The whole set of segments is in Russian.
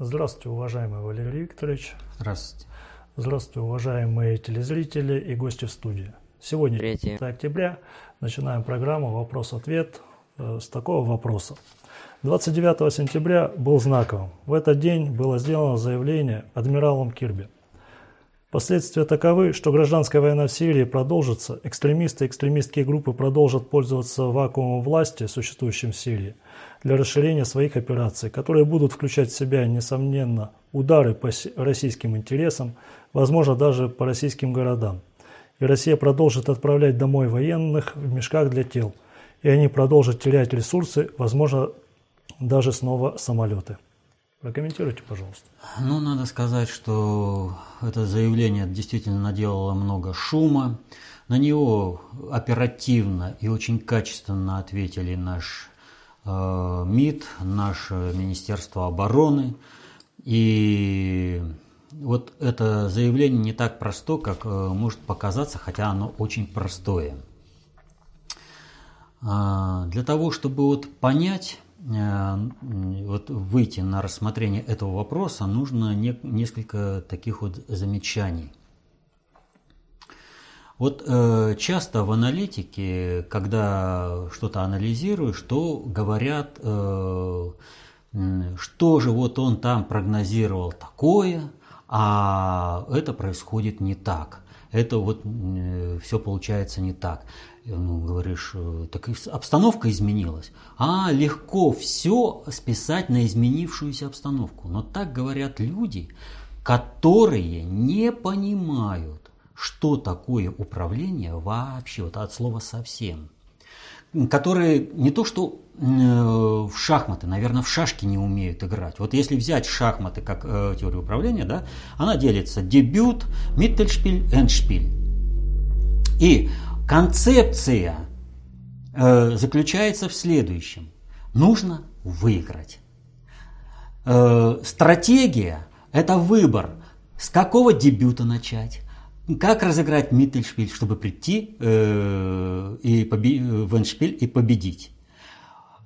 Здравствуйте, уважаемый Валерий Викторович. Здравствуйте. Здравствуйте, уважаемые телезрители и гости в студии. Сегодня 3 октября. Начинаем программу «Вопрос-ответ» э, с такого вопроса. 29 сентября был знаковым. В этот день было сделано заявление адмиралом Кирби. Последствия таковы, что гражданская война в Сирии продолжится, экстремисты и экстремистские группы продолжат пользоваться вакуумом власти, существующим в Сирии, для расширения своих операций, которые будут включать в себя, несомненно, удары по российским интересам, возможно, даже по российским городам. И Россия продолжит отправлять домой военных в мешках для тел, и они продолжат терять ресурсы, возможно, даже снова самолеты. Прокомментируйте, пожалуйста. Ну, надо сказать, что это заявление действительно наделало много шума. На него оперативно и очень качественно ответили наш э, МИД, наше Министерство обороны. И вот это заявление не так просто, как э, может показаться, хотя оно очень простое. А, для того, чтобы вот понять Э, вот выйти на рассмотрение этого вопроса, нужно не, несколько таких вот замечаний. Вот э, часто в аналитике, когда что-то анализируешь, что говорят, э, что же вот он там прогнозировал такое, а это происходит не так. Это вот э, все получается не так ну, говоришь, э, так обстановка изменилась. А легко все списать на изменившуюся обстановку. Но так говорят люди, которые не понимают, что такое управление вообще, вот от слова совсем. Которые не то что э, в шахматы, наверное, в шашки не умеют играть. Вот если взять шахматы как э, теорию управления, да, она делится дебют, миттельшпиль, эндшпиль. И Концепция э, заключается в следующем. Нужно выиграть. Э, стратегия – это выбор, с какого дебюта начать, как разыграть Миттельшпиль, чтобы прийти э, и побе- в Эндшпиль и победить.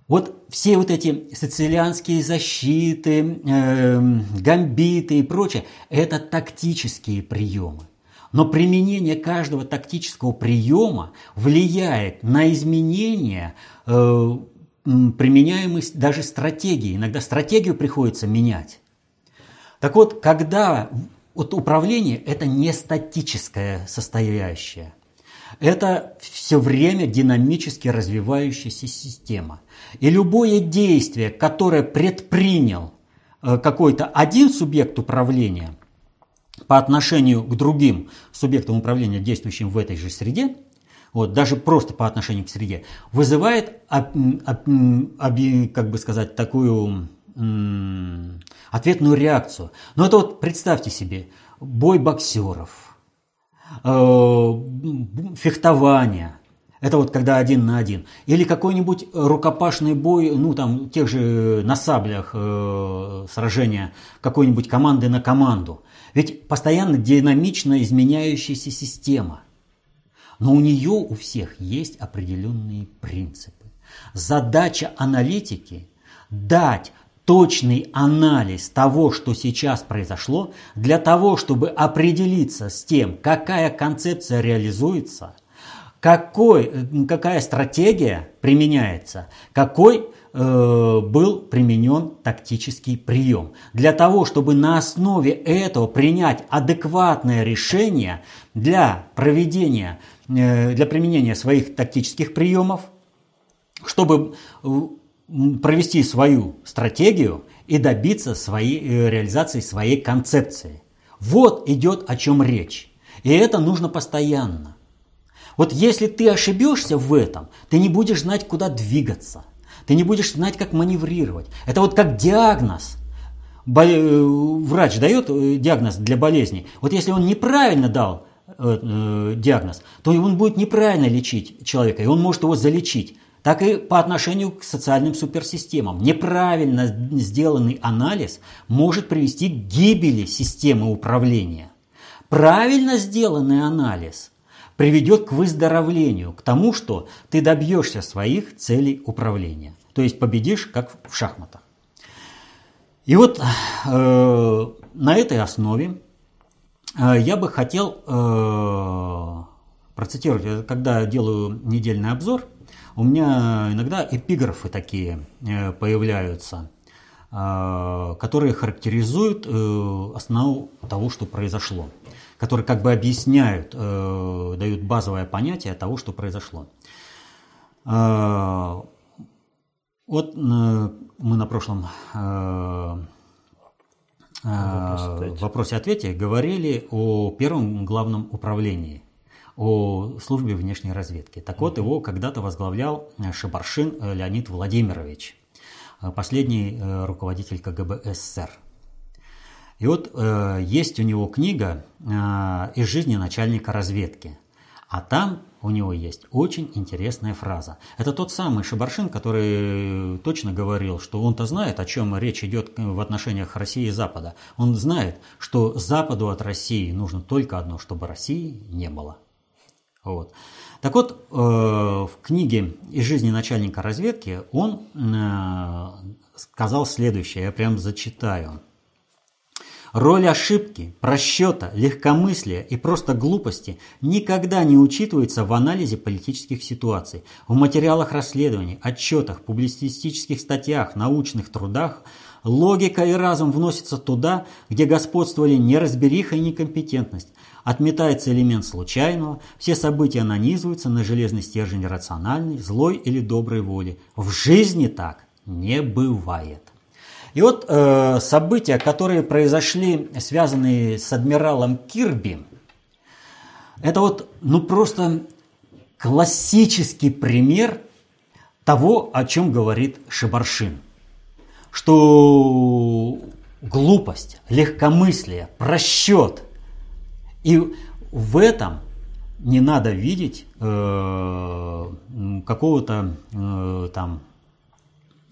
Вот все вот эти сицилианские защиты, э, гамбиты и прочее – это тактические приемы. Но применение каждого тактического приема влияет на изменения э, применяемой даже стратегии. Иногда стратегию приходится менять. Так вот, когда вот управление – это не статическое состоящее. Это все время динамически развивающаяся система. И любое действие, которое предпринял э, какой-то один субъект управления, по отношению к другим субъектам управления, действующим в этой же среде, вот, даже просто по отношению к среде, вызывает, как бы сказать, такую ответную реакцию. Но это вот представьте себе, бой боксеров, э, фехтование, это вот когда один на один. Или какой-нибудь рукопашный бой, ну там тех же на саблях э, сражения какой-нибудь команды на команду. Ведь постоянно динамично изменяющаяся система. Но у нее у всех есть определенные принципы. Задача аналитики – дать точный анализ того, что сейчас произошло, для того, чтобы определиться с тем, какая концепция реализуется, какой, какая стратегия применяется, какой Э, был применен тактический прием. Для того, чтобы на основе этого принять адекватное решение для проведения, э, для применения своих тактических приемов, чтобы э, провести свою стратегию и добиться своей, реализации своей концепции. Вот идет о чем речь. И это нужно постоянно. Вот если ты ошибешься в этом, ты не будешь знать, куда двигаться – ты не будешь знать, как маневрировать. Это вот как диагноз. Э, врач дает э, диагноз для болезни. Вот если он неправильно дал э, диагноз, то он будет неправильно лечить человека, и он может его залечить. Так и по отношению к социальным суперсистемам. Неправильно сделанный анализ может привести к гибели системы управления. Правильно сделанный анализ приведет к выздоровлению, к тому, что ты добьешься своих целей управления. То есть победишь, как в шахматах. И вот э, на этой основе э, я бы хотел э, процитировать, когда делаю недельный обзор, у меня иногда эпиграфы такие э, появляются, э, которые характеризуют э, основу того, что произошло, которые как бы объясняют, э, дают базовое понятие того, что произошло. Э, вот э, мы на прошлом э, э, вопросе-ответе говорили о первом главном управлении, о службе внешней разведки. Так вот, его когда-то возглавлял Шабаршин Леонид Владимирович, последний руководитель КГБ СССР. И вот есть у него книга «Из жизни начальника разведки». А там у него есть очень интересная фраза. Это тот самый Шабаршин, который точно говорил, что он-то знает, о чем речь идет в отношениях России и Запада. Он знает, что Западу от России нужно только одно, чтобы России не было. Вот. Так вот, э, в книге «Из жизни начальника разведки» он э, сказал следующее, я прям зачитаю. Роль ошибки, просчета, легкомыслия и просто глупости никогда не учитывается в анализе политических ситуаций. В материалах расследований, отчетах, публицистических статьях, научных трудах логика и разум вносятся туда, где господствовали неразбериха и некомпетентность. Отметается элемент случайного, все события нанизываются на железный стержень рациональной, злой или доброй воли. В жизни так не бывает. И вот э, события, которые произошли, связанные с адмиралом Кирби, это вот, ну просто классический пример того, о чем говорит Шибаршин. Что глупость, легкомыслие, просчет. И в этом не надо видеть э, какого-то э, там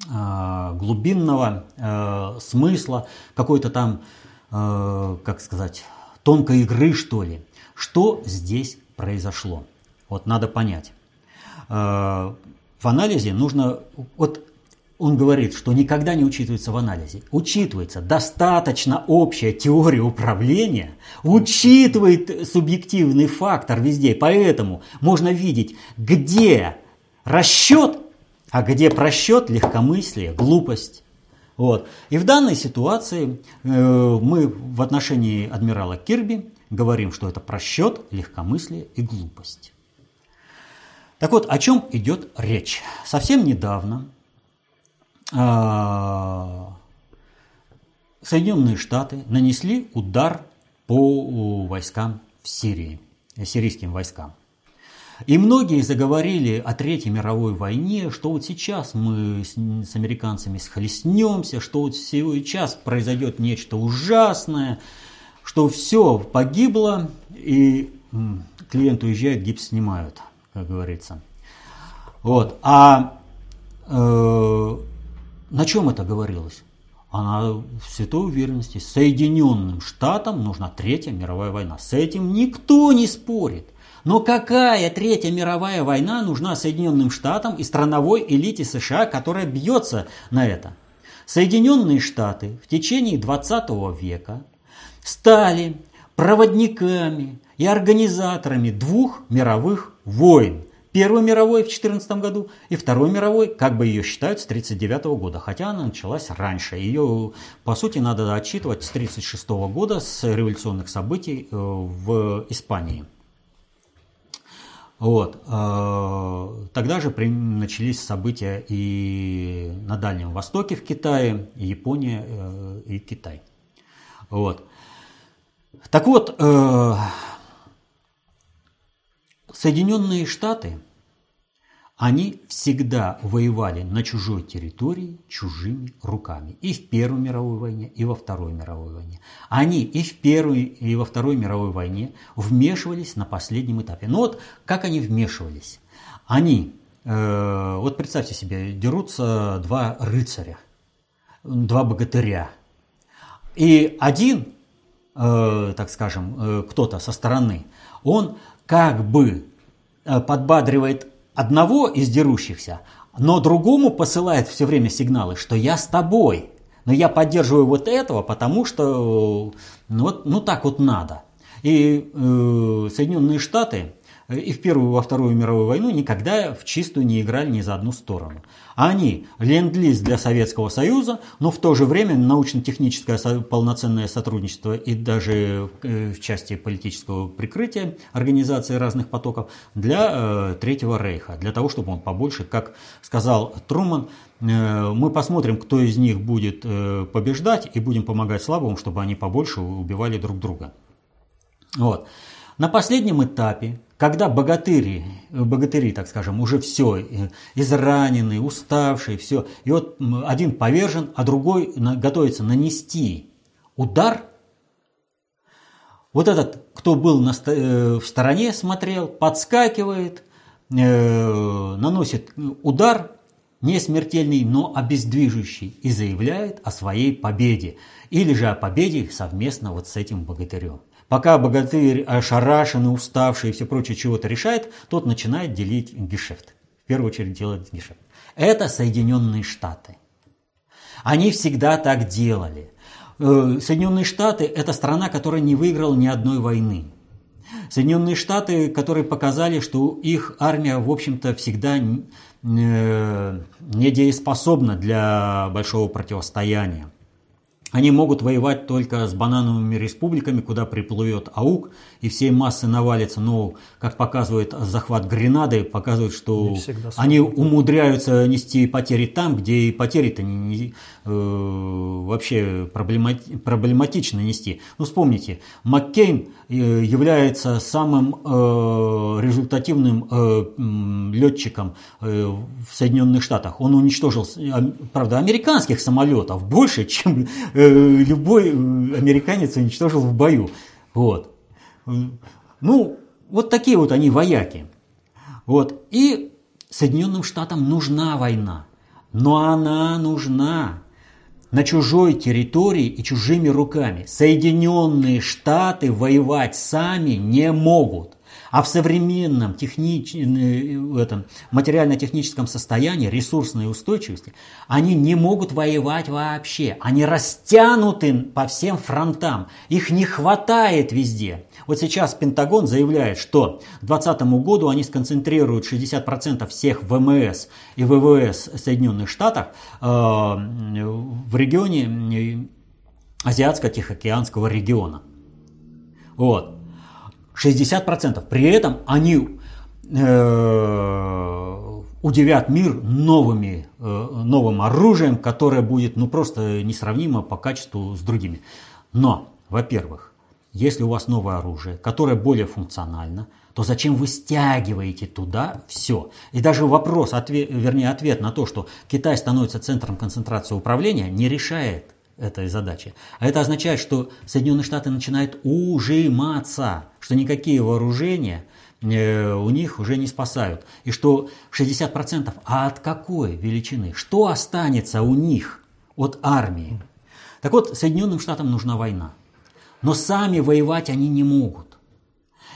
глубинного э, смысла, какой-то там, э, как сказать, тонкой игры, что ли. Что здесь произошло? Вот надо понять. Э, в анализе нужно... Вот он говорит, что никогда не учитывается в анализе. Учитывается достаточно общая теория управления, учитывает субъективный фактор везде. Поэтому можно видеть, где расчет а где просчет, легкомыслие, глупость. Вот. И в данной ситуации э, мы в отношении адмирала Кирби говорим, что это просчет, легкомыслие и глупость. Так вот, о чем идет речь? Совсем недавно э, Соединенные Штаты нанесли удар по войскам в Сирии, сирийским войскам. И многие заговорили о Третьей мировой войне, что вот сейчас мы с, с американцами схлестнемся, что вот сейчас произойдет нечто ужасное, что все погибло, и клиент уезжает, гипс снимают, как говорится. Вот. А э, на чем это говорилось? Она в святой уверенности. Соединенным Штатам нужна Третья мировая война. С этим никто не спорит. Но какая Третья мировая война нужна Соединенным Штатам и страновой элите США, которая бьется на это? Соединенные Штаты в течение 20 века стали проводниками и организаторами двух мировых войн. Первой мировой в 14 году и Второй мировой, как бы ее считают, с 1939 года, хотя она началась раньше. Ее, по сути, надо отчитывать с 1936 года, с революционных событий э, в Испании. Вот. Э, тогда же начались события и на Дальнем Востоке в Китае, и Япония э, и Китай. Вот. Так вот, э, Соединенные Штаты они всегда воевали на чужой территории чужими руками. И в Первой мировой войне, и во Второй мировой войне. Они и в Первой, и во Второй мировой войне вмешивались на последнем этапе. Но вот как они вмешивались? Они, э, вот представьте себе, дерутся два рыцаря, два богатыря. И один, э, так скажем, э, кто-то со стороны, он как бы э, подбадривает одного из дерущихся, но другому посылает все время сигналы, что я с тобой. Но я поддерживаю вот этого, потому что ну, вот, ну так вот надо. И э, Соединенные Штаты и в Первую, и во Вторую мировую войну никогда в чистую не играли ни за одну сторону. Они ленд-лиз для Советского Союза, но в то же время научно-техническое полноценное сотрудничество и даже э, в части политического прикрытия организации разных потоков для э, Третьего Рейха, для того, чтобы он побольше, как сказал Труман, э, мы посмотрим, кто из них будет побеждать и будем помогать слабым, чтобы они побольше убивали друг друга. Вот. На последнем этапе когда богатыри, богатыри, так скажем, уже все, э, израненные, уставшие, все, и вот один повержен, а другой готовится нанести удар, вот этот, кто был на, э, в стороне, смотрел, подскакивает, э, наносит удар, не смертельный, но обездвижущий, и заявляет о своей победе, или же о победе совместно вот с этим богатырем. Пока богатырь ошарашенный, уставший и все прочее чего-то решает, тот начинает делить гешефт. В первую очередь делать гешефт. Это Соединенные Штаты. Они всегда так делали. Э, Соединенные Штаты – это страна, которая не выиграла ни одной войны. Соединенные Штаты, которые показали, что их армия, в общем-то, всегда э, недееспособна для большого противостояния. Они могут воевать только с банановыми республиками, куда приплывет АУК, и всей массы навалится. Но, как показывает захват Гренады, показывает, что они умудряются нести потери там, где и потери-то не, э, вообще проблемати, проблематично нести. Ну, вспомните, Маккейн э, является самым э, результативным э, летчиком э, в Соединенных Штатах. Он уничтожил, правда, американских самолетов больше, чем э, любой американец уничтожил в бою. Вот. Ну, вот такие вот они вояки. Вот. И Соединенным Штатам нужна война. Но она нужна на чужой территории и чужими руками. Соединенные Штаты воевать сами не могут. А в современном технич... Э, этом, материально-техническом состоянии, ресурсной устойчивости, они не могут воевать вообще. Они растянуты по всем фронтам. Их не хватает везде. Вот сейчас Пентагон заявляет, что к 2020 году они сконцентрируют 60% всех ВМС и ВВС Соединенных Штатов э, в регионе э, Азиатско-Тихоокеанского региона. Вот. 60%. При этом они э, удивят мир новыми, э, новым оружием, которое будет ну, просто несравнимо по качеству с другими. Но, во-первых, если у вас новое оружие, которое более функционально, то зачем вы стягиваете туда все? И даже вопрос, ответ, вернее ответ на то, что Китай становится центром концентрации управления, не решает этой задачи. А это означает, что Соединенные Штаты начинают ужиматься, что никакие вооружения э, у них уже не спасают. И что 60%, а от какой величины? Что останется у них от армии? Так вот, Соединенным Штатам нужна война. Но сами воевать они не могут.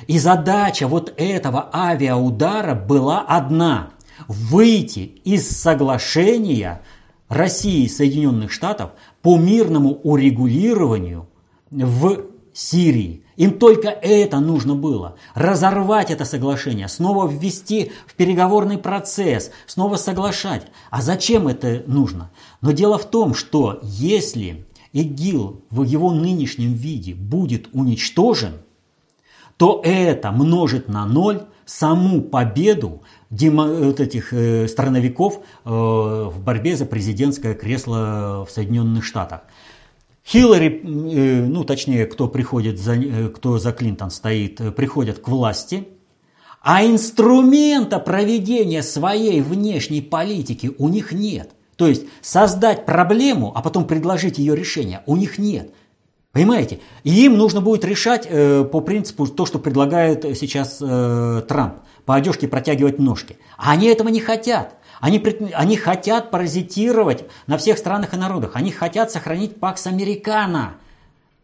И задача вот этого авиаудара была одна – выйти из соглашения России и Соединенных Штатов по мирному урегулированию в Сирии. Им только это нужно было. Разорвать это соглашение, снова ввести в переговорный процесс, снова соглашать. А зачем это нужно? Но дело в том, что если ИГИЛ в его нынешнем виде будет уничтожен, то это множит на ноль саму победу вот этих э, страновиков э, в борьбе за президентское кресло в Соединенных Штатах. Хиллари, э, ну точнее, кто приходит за, кто за Клинтон стоит, приходят к власти, а инструмента проведения своей внешней политики у них нет. То есть создать проблему, а потом предложить ее решение, у них нет. Понимаете? И им нужно будет решать э, по принципу то, что предлагает сейчас э, Трамп по одежке протягивать ножки. А они этого не хотят. Они, они хотят паразитировать на всех странах и народах. Они хотят сохранить Пакс Американо.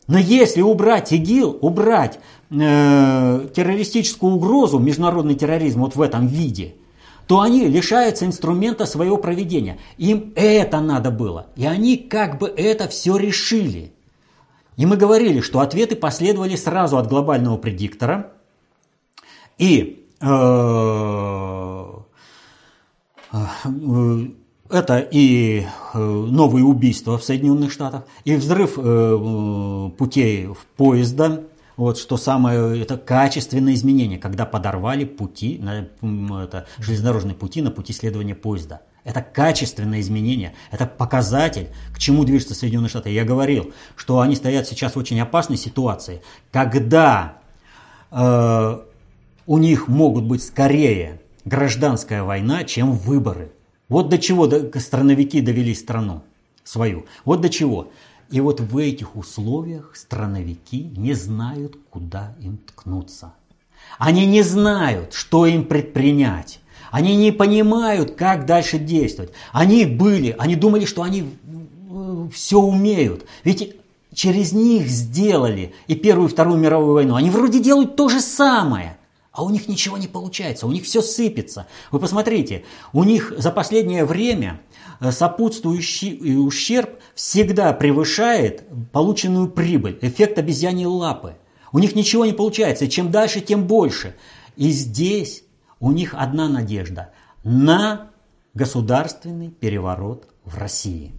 Но если убрать ИГИЛ, убрать э, террористическую угрозу, международный терроризм вот в этом виде, то они лишаются инструмента своего проведения. Им это надо было. И они как бы это все решили. И мы говорили, что ответы последовали сразу от глобального предиктора. И э, э, это и э, новые убийства в Соединенных Штатах, и взрыв путей в поезда, вот что самое это качественное изменение, когда подорвали пути, это, железнодорожные пути на пути следования поезда. Это качественное изменение, это показатель, к чему движется Соединенные Штаты. Я говорил, что они стоят сейчас в очень опасной ситуации, когда э, у них могут быть скорее гражданская война, чем выборы. Вот до чего страновики довели страну свою. Вот до чего. И вот в этих условиях страновики не знают, куда им ткнуться. Они не знают, что им предпринять. Они не понимают, как дальше действовать. Они были, они думали, что они э, все умеют. Ведь через них сделали и Первую, и Вторую мировую войну. Они вроде делают то же самое а у них ничего не получается, у них все сыпется. Вы посмотрите, у них за последнее время э, сопутствующий ущерб всегда превышает полученную прибыль, эффект обезьяньей лапы. У них ничего не получается, и чем дальше, тем больше. И здесь у них одна надежда на государственный переворот в России.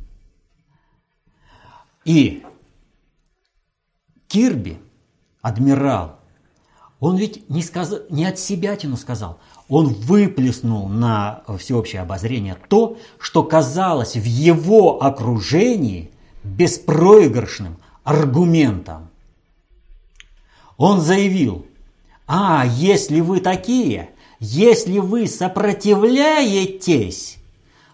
И Кирби, адмирал, он ведь не, сказал, не от себя тяну сказал, он выплеснул на всеобщее обозрение то, что казалось в его окружении беспроигрышным аргументом. Он заявил, а если вы такие, если вы сопротивляетесь,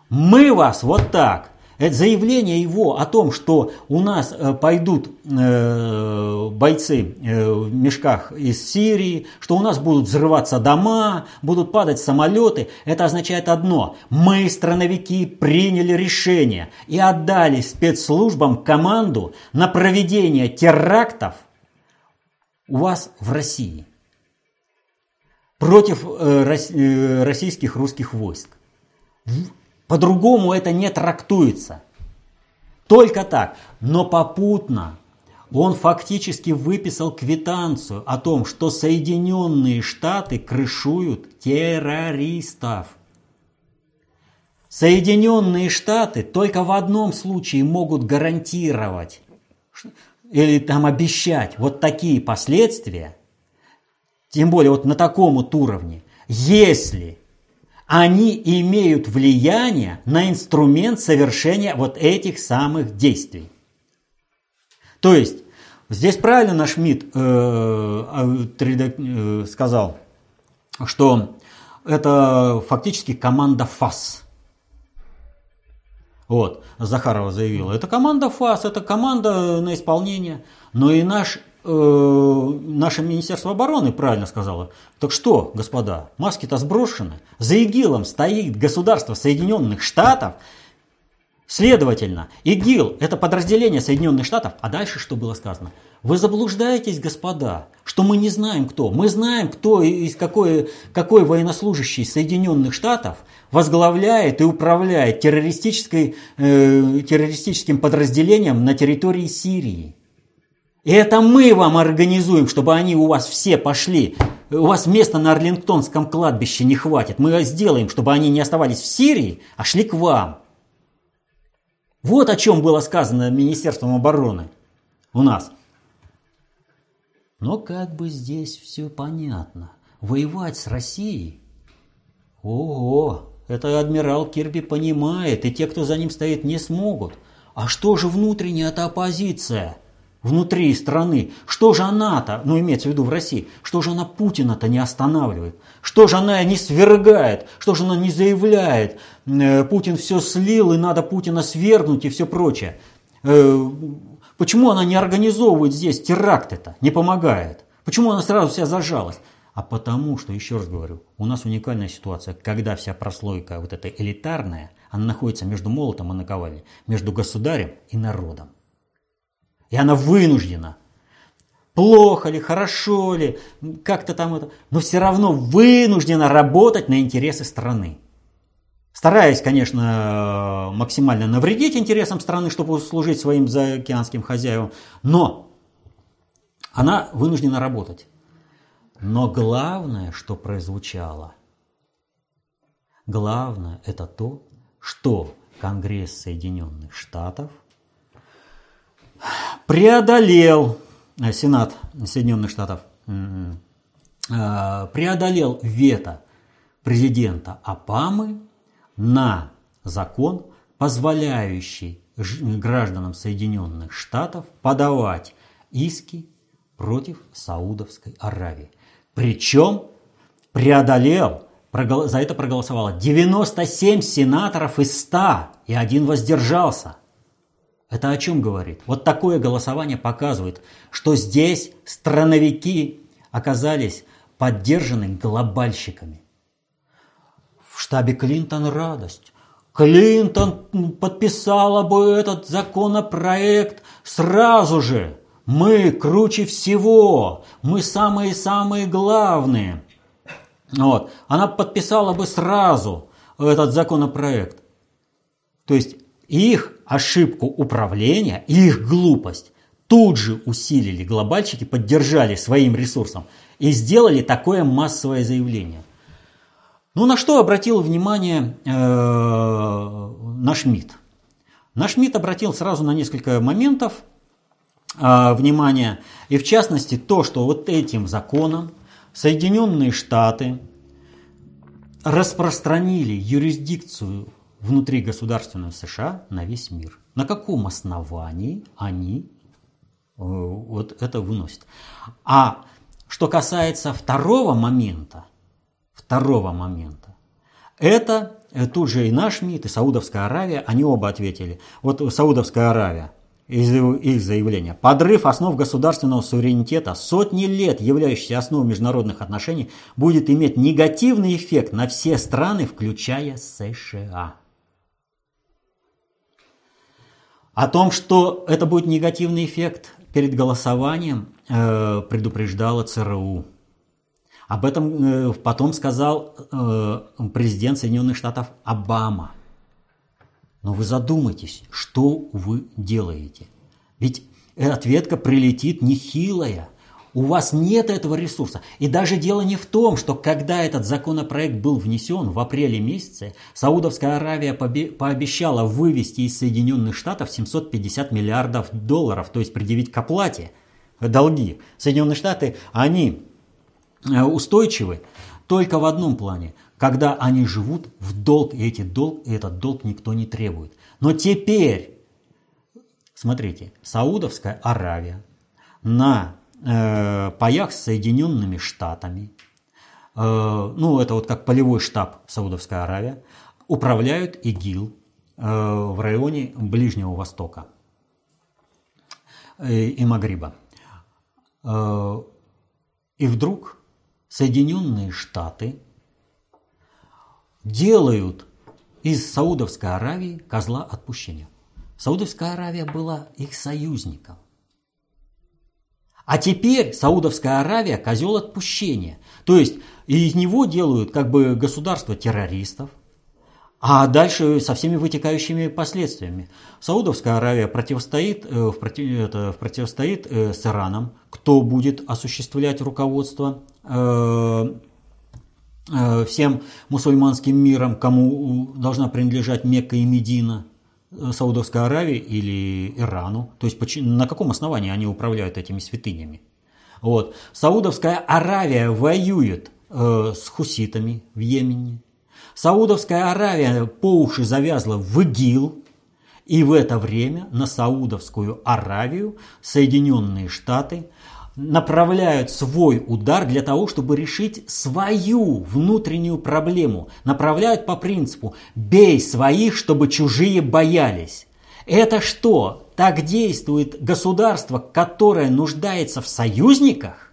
мы вас вот так это заявление его о том, что у нас э, пойдут э, бойцы э, в мешках из Сирии, что у нас будут взрываться дома, будут падать самолеты, это означает одно. Мы, страновики, приняли решение и отдали спецслужбам команду на проведение терактов у вас в России против российских русских войск. По-другому это не трактуется. Только так. Но попутно он фактически выписал квитанцию о том, что Соединенные Штаты крышуют террористов. Соединенные Штаты только в одном случае могут гарантировать или там обещать вот такие последствия, тем более вот на таком вот уровне, если они имеют влияние на инструмент совершения вот этих самых действий. То есть, здесь правильно наш МИД э, а, э, сказал, что это фактически команда ФАС. Вот, Захарова заявила, это команда ФАС, это команда на исполнение. Но и наш Э, наше Министерство обороны правильно сказало. Так что, господа, маски-то сброшены. За ИГИЛом стоит государство Соединенных Штатов. Следовательно, ИГИЛ – это подразделение Соединенных Штатов. А дальше что было сказано? Вы заблуждаетесь, господа, что мы не знаем кто. Мы знаем, кто из какой, какой военнослужащий Соединенных Штатов возглавляет и управляет террористической, э, террористическим подразделением на территории Сирии. И это мы вам организуем, чтобы они у вас все пошли. У вас места на Арлингтонском кладбище не хватит. Мы сделаем, чтобы они не оставались в Сирии, а шли к вам. Вот о чем было сказано Министерством обороны у нас. Но как бы здесь все понятно. Воевать с Россией? Ого, это адмирал Кирби понимает, и те, кто за ним стоит, не смогут. А что же внутренняя-то оппозиция? Внутри страны. Что же она-то, ну имеется в виду в России, что же она Путина-то не останавливает? Что же она не свергает? Что же она не заявляет? Э, Путин все слил и надо Путина свергнуть и все прочее. Э, почему она не организовывает здесь теракт это, не помогает? Почему она сразу вся зажалась? А потому что, еще раз говорю, у нас уникальная ситуация, когда вся прослойка вот эта элитарная, она находится между молотом и наковальней, между государем и народом. И она вынуждена. Плохо ли, хорошо ли, как-то там это, но все равно вынуждена работать на интересы страны. стараясь, конечно, максимально навредить интересам страны, чтобы служить своим заокеанским хозяевам, но она вынуждена работать. Но главное, что прозвучало, главное это то, что Конгресс Соединенных Штатов преодолел, э, Сенат Соединенных Штатов э, преодолел вето президента Обамы на закон, позволяющий гражданам Соединенных Штатов подавать иски против Саудовской Аравии. Причем преодолел, за это проголосовало 97 сенаторов из 100, и один воздержался. Это о чем говорит? Вот такое голосование показывает, что здесь страновики оказались поддержаны глобальщиками. В штабе Клинтон радость. Клинтон подписала бы этот законопроект сразу же. Мы круче всего, мы самые-самые главные. Вот. Она подписала бы сразу этот законопроект. То есть их ошибку управления, их глупость тут же усилили глобальщики, поддержали своим ресурсом и сделали такое массовое заявление. Ну на что обратил внимание э, наш МИД? Наш МИД обратил сразу на несколько моментов э, внимания, и в частности то, что вот этим законом Соединенные Штаты распространили юрисдикцию внутри государственного США на весь мир. На каком основании они э, вот это выносят? А что касается второго момента, второго момента, это э, тут же и наш МИД, и Саудовская Аравия, они оба ответили. Вот Саудовская Аравия, из их заявления. Подрыв основ государственного суверенитета, сотни лет являющийся основой международных отношений, будет иметь негативный эффект на все страны, включая США. О том, что это будет негативный эффект перед голосованием, э, предупреждала ЦРУ. Об этом э, потом сказал э, президент Соединенных Штатов Обама. Но вы задумайтесь, что вы делаете. Ведь ответка прилетит нехилая. У вас нет этого ресурса. И даже дело не в том, что когда этот законопроект был внесен в апреле месяце, Саудовская Аравия пообещала вывести из Соединенных Штатов 750 миллиардов долларов, то есть предъявить к оплате долги. Соединенные Штаты, они э, устойчивы только в одном плане, когда они живут в долг, и эти долг, и этот долг никто не требует. Но теперь, смотрите, Саудовская Аравия на э, паях с Соединенными Штатами, э, ну это вот как полевой штаб Саудовская Аравия, управляют ИГИЛ э, в районе Ближнего Востока и Магриба. И вдруг Соединенные Штаты делают из Саудовской Аравии козла отпущения. Саудовская Аравия была их союзником. А теперь Саудовская Аравия – козел отпущения. То есть из него делают как бы государство террористов, а дальше со всеми вытекающими последствиями. Саудовская Аравия противостоит, э, в, против, это, противостоит э, с Ираном. Кто будет осуществлять руководство э, э, всем мусульманским миром, кому должна принадлежать Мекка и Медина – Саудовской Аравии или Ирану. То есть на каком основании они управляют этими святынями? Вот. Саудовская Аравия воюет э, с хуситами в Йемене. Саудовская Аравия по уши завязла в ИГИЛ. И в это время на Саудовскую Аравию Соединенные Штаты направляют свой удар для того, чтобы решить свою внутреннюю проблему. Направляют по принципу «бей своих, чтобы чужие боялись». Это что, так действует государство, которое нуждается в союзниках?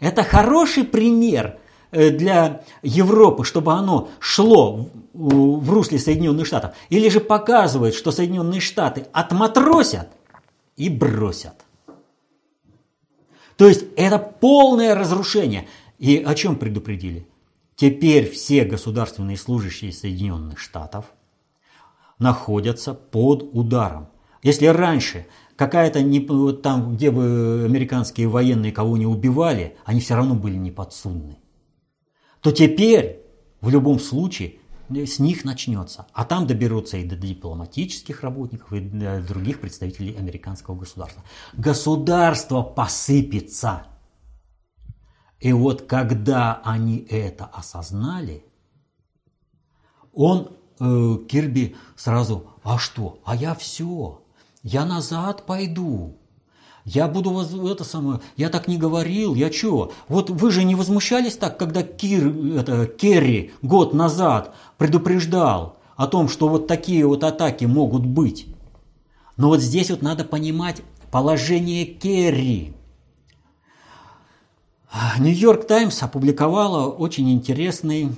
Это хороший пример э, для Европы, чтобы оно шло в русле Соединенных Штатов? Или же показывает, что Соединенные Штаты отматросят и бросят? То есть это полное разрушение. И о чем предупредили? теперь все государственные служащие Соединенных Штатов находятся под ударом. Если раньше какая-то не там, где бы американские военные кого не убивали, они все равно были неподсудны, то теперь в любом случае с них начнется. А там доберутся и до дипломатических работников, и до других представителей американского государства. Государство посыпется. И вот когда они это осознали, он, э, Кирби, сразу, а что, а я все, я назад пойду. Я буду вас это самое, я так не говорил, я чё? Вот вы же не возмущались так, когда Кир, это, Керри год назад предупреждал о том, что вот такие вот атаки могут быть. Но вот здесь вот надо понимать положение Керри. Нью-Йорк Таймс опубликовала очень интересный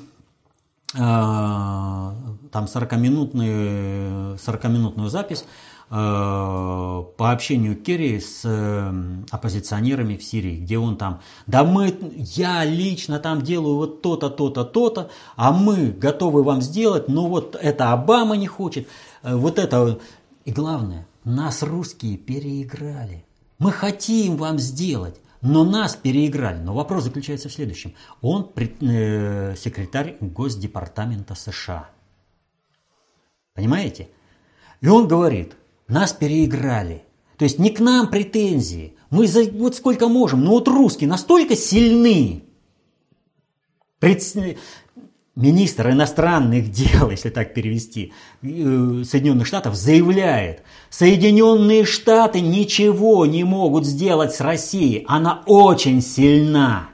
э, там 40-минутную 40 запись Э, по общению Керри с э, оппозиционерами в Сирии, где он там, да мы, я лично там делаю вот то-то, то-то, то-то, а мы готовы вам сделать, но вот это Обама не хочет, э, вот это, и главное, нас русские переиграли. Мы хотим вам сделать, но нас переиграли. Но вопрос заключается в следующем. Он секретарь Госдепартамента США. Понимаете? И он говорит, нас переиграли. То есть не к нам претензии. Мы за, вот сколько можем. Но вот русские настолько сильны. Пред, министр иностранных дел, если так перевести, э, Соединенных Штатов заявляет, Соединенные Штаты ничего не могут сделать с Россией. Она очень сильна.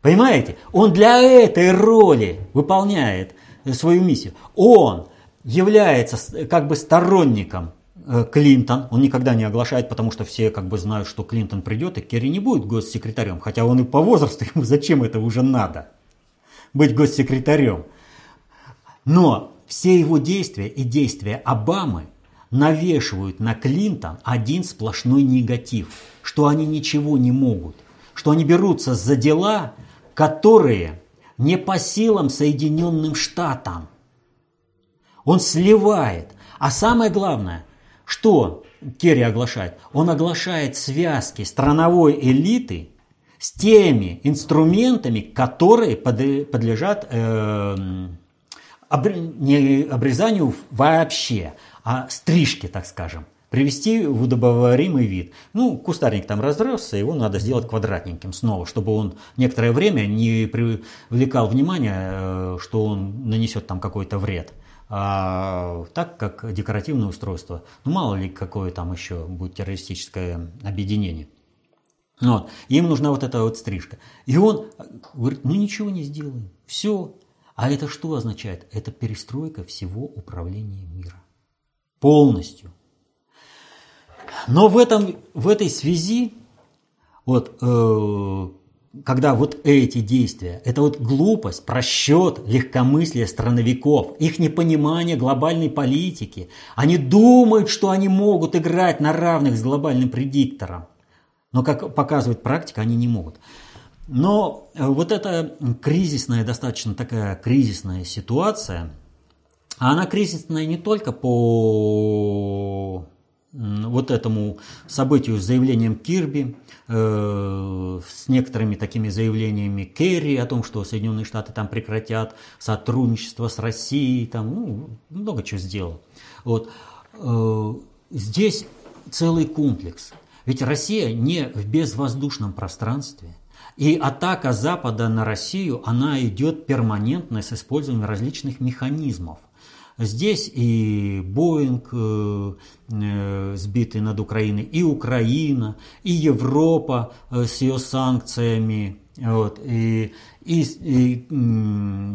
Понимаете? Он для этой роли выполняет свою миссию. Он является как бы сторонником э, Клинтон, он никогда не оглашает, потому что все как бы знают, что Клинтон придет, и Керри не будет госсекретарем, хотя он и по возрасту, ему зачем это уже надо, быть госсекретарем. Но все его действия и действия Обамы навешивают на Клинтон один сплошной негатив, что они ничего не могут, что они берутся за дела, которые не по силам Соединенным Штатам. Он сливает. А самое главное, что Керри оглашает? Он оглашает связки страновой элиты с теми инструментами, которые подлежат э, не обрезанию вообще, а стрижке, так скажем привести в удобоваримый вид. Ну, кустарник там разросся, его надо сделать квадратненьким снова, чтобы он некоторое время не привлекал внимание, э, что он нанесет там какой-то вред а, так как декоративное устройство. Ну, мало ли, какое там еще будет террористическое объединение. Вот. Им нужна вот эта вот стрижка. И он говорит, ну ничего не сделаем, все. А это что означает? Это перестройка всего управления мира. Полностью. Но в, этом, в этой связи вот, э, когда вот эти действия, это вот глупость, просчет, легкомыслие страновиков, их непонимание глобальной политики. Они думают, что они могут играть на равных с глобальным предиктором. Но, как показывает практика, они не могут. Но э, вот эта кризисная, достаточно такая кризисная ситуация, она кризисная не только по вот этому событию с заявлением Кирби, э, с некоторыми такими заявлениями Керри о том, что Соединенные Штаты там прекратят сотрудничество с Россией, там ну, много чего сделал. Вот. Э, здесь целый комплекс. Ведь Россия не в безвоздушном пространстве. И атака Запада на Россию, она идет перманентно с использованием различных механизмов – Здесь и Боинг э, э, сбитый над Украиной, и Украина, и Европа э, с ее санкциями, вот, и, и, и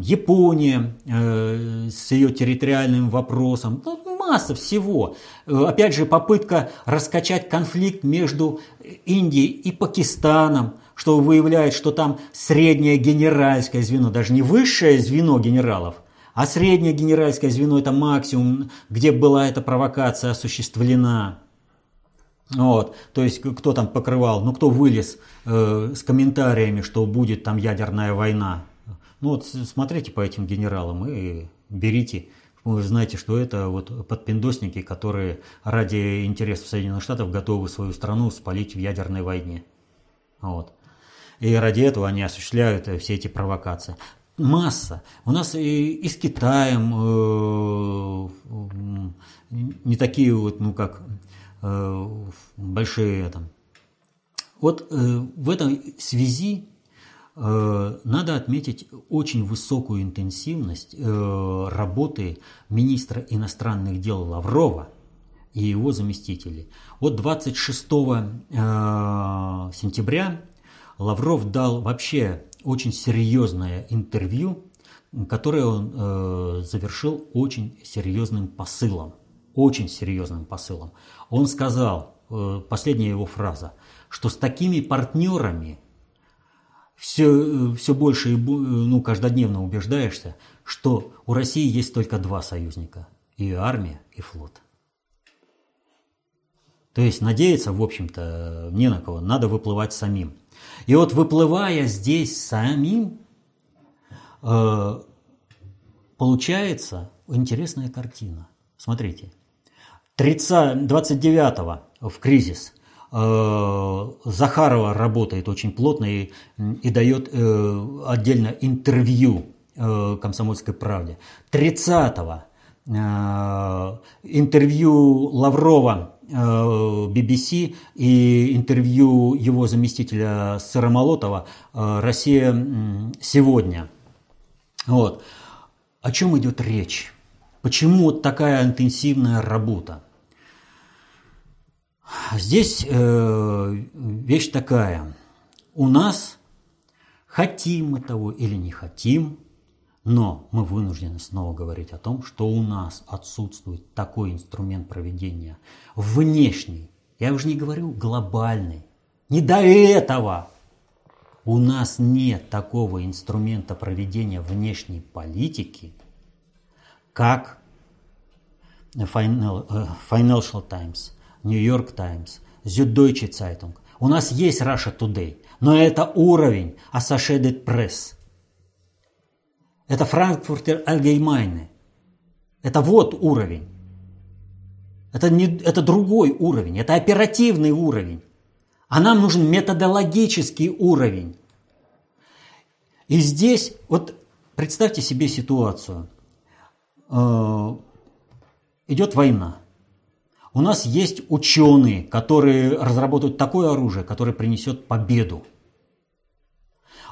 Япония э, с ее территориальным вопросом. Ну, масса всего. Опять же, попытка раскачать конфликт между Индией и Пакистаном, что выявляет, что там среднее генеральское звено, даже не высшее звено генералов – а среднее генеральское звено – это максимум, где была эта провокация осуществлена. Вот, то есть кто там покрывал, ну кто вылез э, с комментариями, что будет там ядерная война. Ну вот смотрите по этим генералам и берите. Вы знаете, что это вот подпиндосники, которые ради интересов Соединенных Штатов готовы свою страну спалить в ядерной войне. Вот. И ради этого они осуществляют э, все эти провокации. Масса. У нас и, и с Китаем э, не такие вот, ну как, э, большие там. Вот э, в этой связи э, надо отметить очень высокую интенсивность э, работы министра иностранных дел Лаврова и его заместителей. Вот 26 э, сентября Лавров дал вообще очень серьезное интервью, которое он э, завершил очень серьезным посылом. Очень серьезным посылом. Он сказал, э, последняя его фраза, что с такими партнерами все, все больше и ну, каждодневно убеждаешься, что у России есть только два союзника – и армия, и флот. То есть надеяться, в общем-то, не на кого, надо выплывать самим. И вот выплывая здесь самим, э, получается интересная картина. Смотрите, 30, 29 в кризис э, Захарова работает очень плотно и, и дает э, отдельно интервью «Комсомольской правде». 30-го э, интервью Лаврова BBC и интервью его заместителя Сыромолотова «Россия сегодня». Вот. О чем идет речь? Почему вот такая интенсивная работа? Здесь э, вещь такая. У нас, хотим мы того или не хотим, но мы вынуждены снова говорить о том, что у нас отсутствует такой инструмент проведения внешний, я уже не говорю глобальный, не до этого. У нас нет такого инструмента проведения внешней политики, как Financial Times, New York Times, Süddeutsche Zeitung. У нас есть Russia Today, но это уровень Associated Press – это Франкфуртер Allgemeine. Это вот уровень. Это, не, это другой уровень, это оперативный уровень. А нам нужен методологический уровень. И здесь, вот представьте себе ситуацию. Э, идет война. У нас есть ученые, которые разработают такое оружие, которое принесет победу.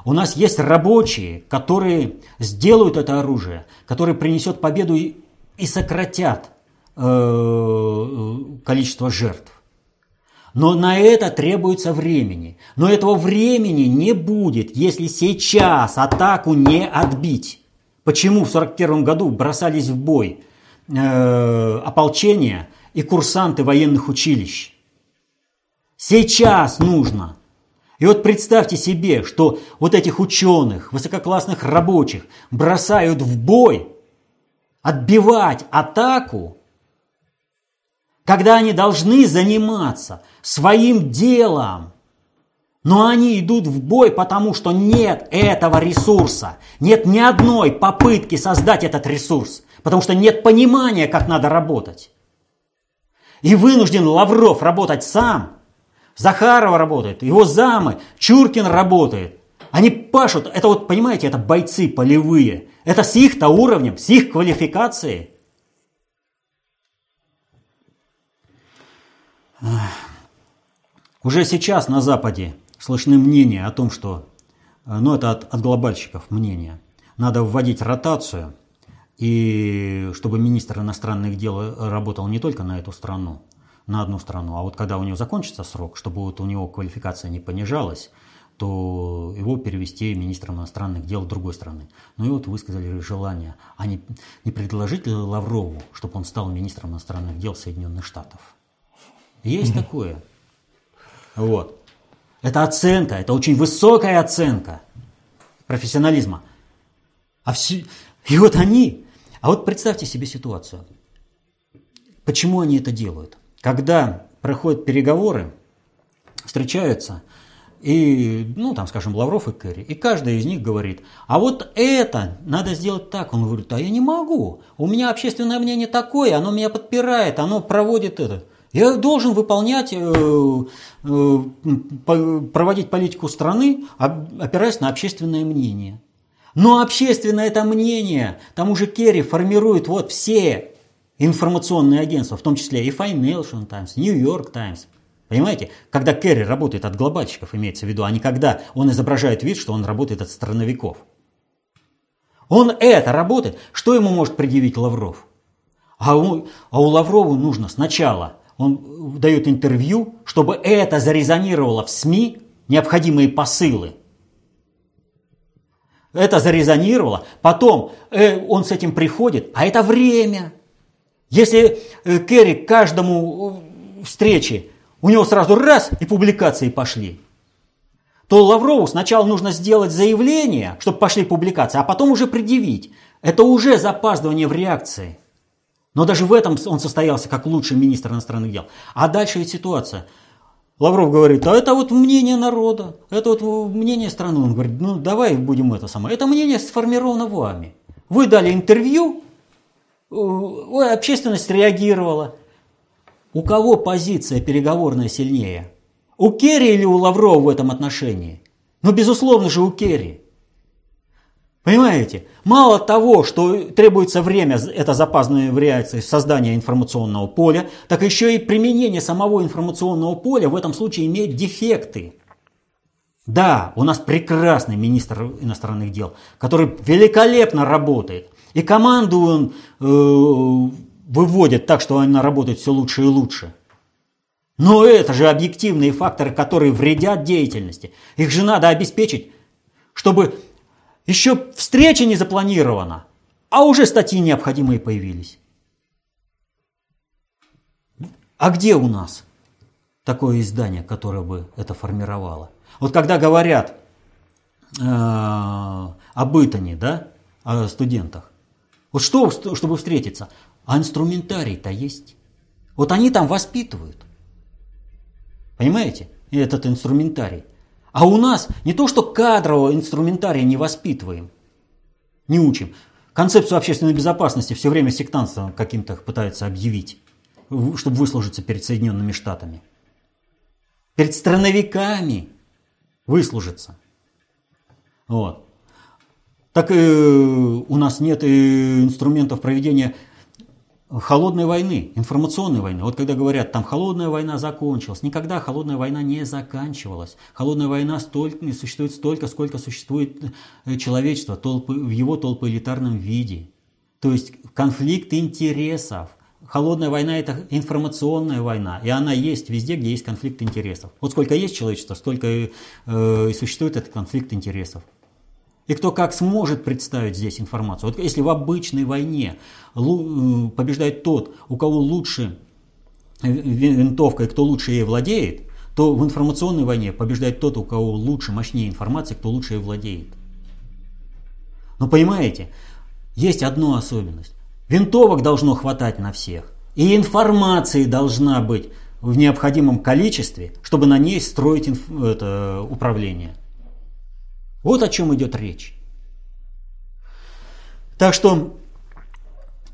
У нас есть рабочие, которые сделают это оружие, которые принесет победу и, и сократят э, количество жертв. Но на это требуется времени. Но этого времени не будет, если сейчас атаку не отбить. Почему в 1941 году бросались в бой э, ополчения и курсанты военных училищ? Сейчас нужно и вот представьте себе, что вот этих ученых, высококлассных рабочих бросают в бой, отбивать атаку, когда они должны заниматься своим делом. Но они идут в бой, потому что нет этого ресурса, нет ни одной попытки создать этот ресурс, потому что нет понимания, как надо работать. И вынужден Лавров работать сам – Захарова работает, его замы, Чуркин работает. Они пашут, это вот, понимаете, это бойцы полевые. Это с их-то уровнем, с их квалификацией. Уже сейчас на Западе слышны мнения о том, что, ну это от, от глобальщиков мнение, надо вводить ротацию, и чтобы министр иностранных дел работал не только на эту страну, на одну страну. А вот когда у него закончится срок, чтобы вот у него квалификация не понижалась, то его перевести министром иностранных дел другой страны. Ну и вот высказали желание, а не, не предложить ли Лаврову, чтобы он стал министром иностранных дел Соединенных Штатов. Есть такое. Вот. Это оценка, это очень высокая оценка профессионализма. А все... И вот они, а вот представьте себе ситуацию. Почему они это делают? Когда проходят переговоры, встречаются, и, ну, там, скажем, Лавров и Керри, и каждый из них говорит, а вот это надо сделать так. Он говорит, а я не могу, у меня общественное мнение такое, оно меня подпирает, оно проводит это. Я должен выполнять, э, э, проводить политику страны, опираясь на общественное мнение. Но общественное это мнение, там уже Керри формирует вот все информационные агентства, в том числе и Financial Times, New York Times. Понимаете? Когда Керри работает от глобальщиков, имеется в виду, а не когда он изображает вид, что он работает от страновиков. Он это работает. Что ему может предъявить Лавров? А у, а у Лаврова нужно сначала, он дает интервью, чтобы это зарезонировало в СМИ, необходимые посылы. Это зарезонировало, потом э, он с этим приходит, а это время – если э, Керри каждому э, встрече, у него сразу раз и публикации пошли, то Лаврову сначала нужно сделать заявление, чтобы пошли публикации, а потом уже предъявить. Это уже запаздывание в реакции. Но даже в этом он состоялся как лучший министр иностранных дел. А дальше ведь ситуация. Лавров говорит, а это вот мнение народа, это вот мнение страны. Он говорит, ну давай будем это самое. Это мнение сформировано вами. Вы дали интервью, Общественность реагировала. У кого позиция переговорная сильнее? У Керри или у Лаврова в этом отношении? Ну, безусловно же, у Керри. Понимаете? Мало того, что требуется время, это запаздывание в реакции создания информационного поля, так еще и применение самого информационного поля в этом случае имеет дефекты. Да, у нас прекрасный министр иностранных дел, который великолепно работает – и команду он э, выводит так, что она работает все лучше и лучше. Но это же объективные факторы, которые вредят деятельности. Их же надо обеспечить, чтобы еще встреча не запланирована, а уже статьи необходимые появились. А где у нас такое издание, которое бы это формировало? Вот когда говорят э, об Итане, да, о студентах, вот что, чтобы встретиться? А инструментарий-то есть. Вот они там воспитывают. Понимаете? Этот инструментарий. А у нас не то, что кадрового инструментария не воспитываем, не учим. Концепцию общественной безопасности все время сектантством каким-то пытаются объявить, чтобы выслужиться перед Соединенными Штатами. Перед страновиками выслужиться. Вот так и у нас нет инструментов проведения холодной войны, информационной войны. Вот когда говорят, там холодная война закончилась, никогда холодная война не заканчивалась. Холодная война столько, существует столько, сколько существует э, человечество толпы, в его толпоэлитарном виде. То есть конфликт интересов. Холодная война – это информационная война, и она есть везде, где есть конфликт интересов. Вот сколько есть человечество, столько э, и существует этот конфликт интересов. И кто как сможет представить здесь информацию. Вот если в обычной войне э, побеждает тот, у кого лучше винтовка и кто лучше ей владеет, то в информационной войне побеждает тот, у кого лучше, мощнее информация, кто лучше ей владеет. Но понимаете, есть одна особенность. Винтовок должно хватать на всех. И информации должна быть в необходимом количестве, чтобы на ней строить это, управление. Вот о чем идет речь. Так что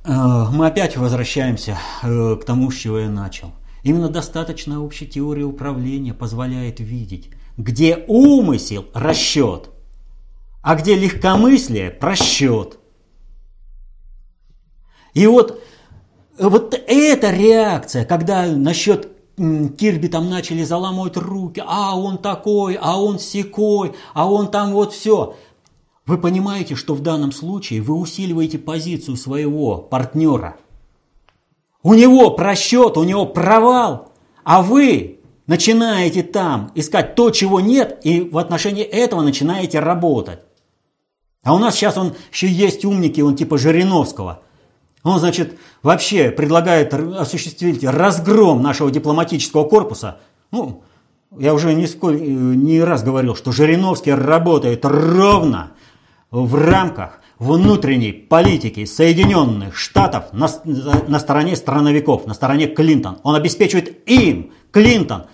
э, мы опять возвращаемся э, к тому, с чего я начал. Именно достаточно общей теории управления позволяет видеть, где умысел – расчет, а где легкомыслие – просчет. И вот, вот эта реакция, когда насчет Кирби там начали заламывать руки, а он такой, а он секой, а он там вот все. Вы понимаете, что в данном случае вы усиливаете позицию своего партнера. У него просчет, у него провал, а вы начинаете там искать то, чего нет, и в отношении этого начинаете работать. А у нас сейчас он еще есть умники, он типа Жириновского – он, значит, вообще предлагает осуществить разгром нашего дипломатического корпуса. Ну, я уже нисколько, не раз говорил, что Жириновский работает ровно в рамках внутренней политики Соединенных Штатов на, на стороне страновиков, на стороне Клинтон. Он обеспечивает им Клинтон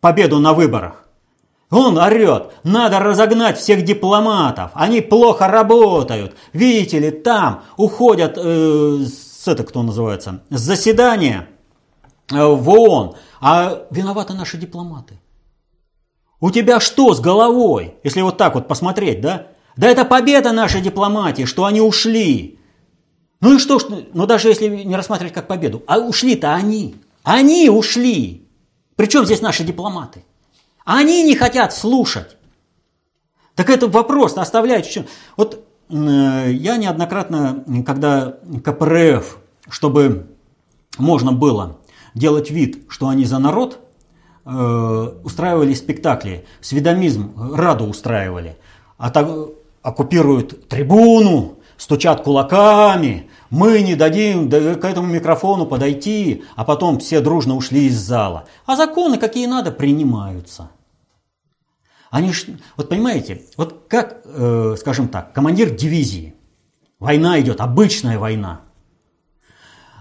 победу на выборах. Он орет, надо разогнать всех дипломатов, они плохо работают. Видите ли, там уходят, э, с это кто называется, с заседания э, в ООН, а виноваты наши дипломаты. У тебя что с головой, если вот так вот посмотреть, да? Да это победа нашей дипломатии, что они ушли. Ну и что ж, ну даже если не рассматривать как победу, а ушли-то они. Они ушли. Причем здесь наши дипломаты? Они не хотят слушать. Так это вопрос оставляет. Вот э, я неоднократно, когда КПРФ, чтобы можно было делать вид, что они за народ, э, устраивали спектакли, сведомизм, раду устраивали, а так оккупируют трибуну, стучат кулаками, мы не дадим к этому микрофону подойти, а потом все дружно ушли из зала. А законы, какие надо, принимаются. Они ж, вот понимаете, вот как, э, скажем так, командир дивизии, война идет, обычная война.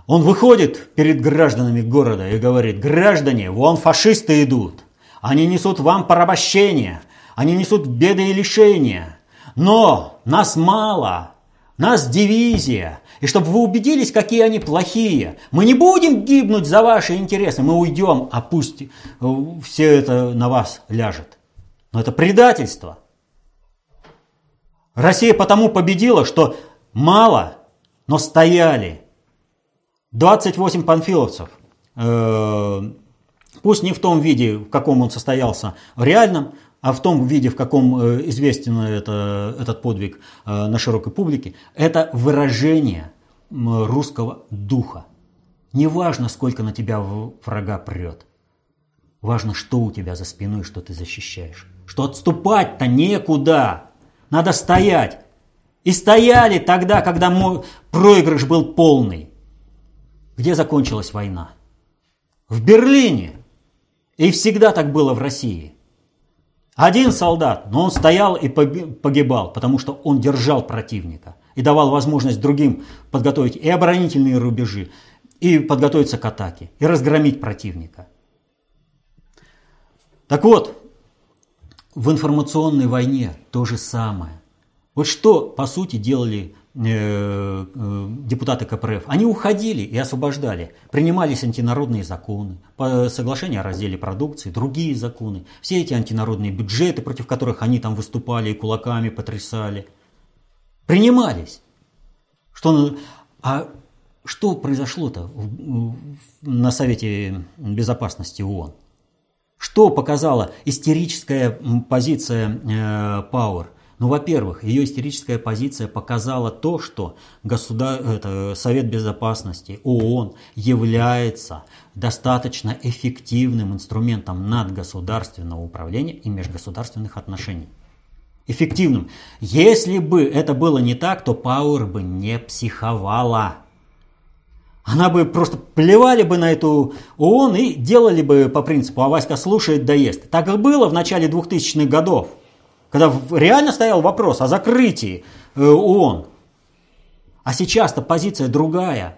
Он выходит перед гражданами города и говорит, граждане, вон фашисты идут, они несут вам порабощение, они несут беды и лишения, но нас мало, нас дивизия, и чтобы вы убедились, какие они плохие. Мы не будем гибнуть за ваши интересы, мы уйдем, а пусть э, все это на вас ляжет. Но это предательство. Россия потому победила, что мало, но стояли. 28 панфиловцев. Э, пусть не в том виде, в каком он состоялся в реальном, а в том виде, в каком э, известен это, этот подвиг э, на широкой публике, это выражение русского духа. Не важно, сколько на тебя врага прет. Важно, что у тебя за спиной, что ты защищаешь. Что отступать-то некуда. Надо стоять. И стояли тогда, когда мой проигрыш был полный. Где закончилась война? В Берлине. И всегда так было в России. Один солдат, но он стоял и погибал, потому что он держал противника и давал возможность другим подготовить и оборонительные рубежи, и подготовиться к атаке, и разгромить противника. Так вот, в информационной войне то же самое. Вот что, по сути, делали депутаты КПРФ, они уходили и освобождали. Принимались антинародные законы, по соглашению о разделе продукции, другие законы. Все эти антинародные бюджеты, против которых они там выступали и кулаками потрясали, принимались. Что, а что произошло-то на Совете Безопасности ООН? Что показала истерическая позиция э, Пауэр – ну, во-первых, ее истерическая позиция показала то, что государ... это, Совет Безопасности, ООН является достаточно эффективным инструментом надгосударственного управления и межгосударственных отношений. Эффективным. Если бы это было не так, то Пауэр бы не психовала. Она бы просто плевали бы на эту ООН и делали бы по принципу «а Васька слушает, доест». Так и было в начале 2000-х годов когда реально стоял вопрос о закрытии э, ООН. А сейчас-то позиция другая.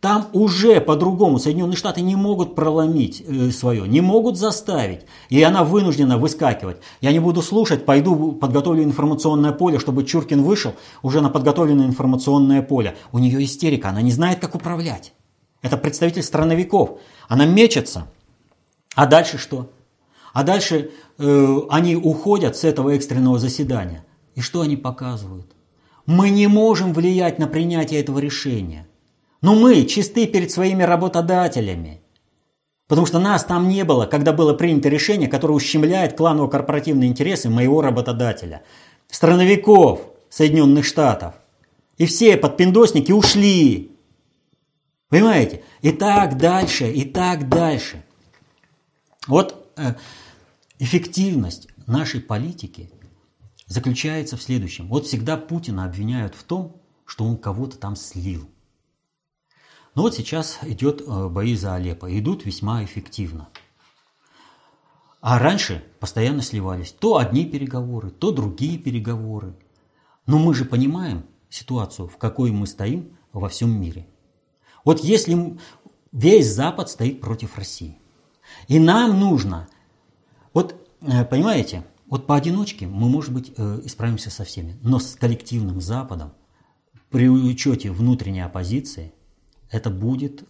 Там уже по-другому Соединенные Штаты не могут проломить э, свое, не могут заставить. И она вынуждена выскакивать. Я не буду слушать, пойду подготовлю информационное поле, чтобы Чуркин вышел уже на подготовленное информационное поле. У нее истерика, она не знает, как управлять. Это представитель страновиков. Она мечется. А дальше что? А дальше э, они уходят с этого экстренного заседания. И что они показывают? Мы не можем влиять на принятие этого решения. Но мы чисты перед своими работодателями. Потому что нас там не было, когда было принято решение, которое ущемляет кланово-корпоративные интересы моего работодателя. Страновиков Соединенных Штатов. И все подпиндосники ушли. Понимаете? И так дальше, и так дальше. Вот э, эффективность нашей политики заключается в следующем. Вот всегда Путина обвиняют в том, что он кого-то там слил. Но вот сейчас идет э, бои за Алеппо, идут весьма эффективно. А раньше постоянно сливались. То одни переговоры, то другие переговоры. Но мы же понимаем ситуацию, в какой мы стоим во всем мире. Вот если весь Запад стоит против России – И нам нужно, вот э, понимаете, вот поодиночке мы, может быть, э, исправимся со всеми, но с коллективным Западом при учете внутренней оппозиции это будет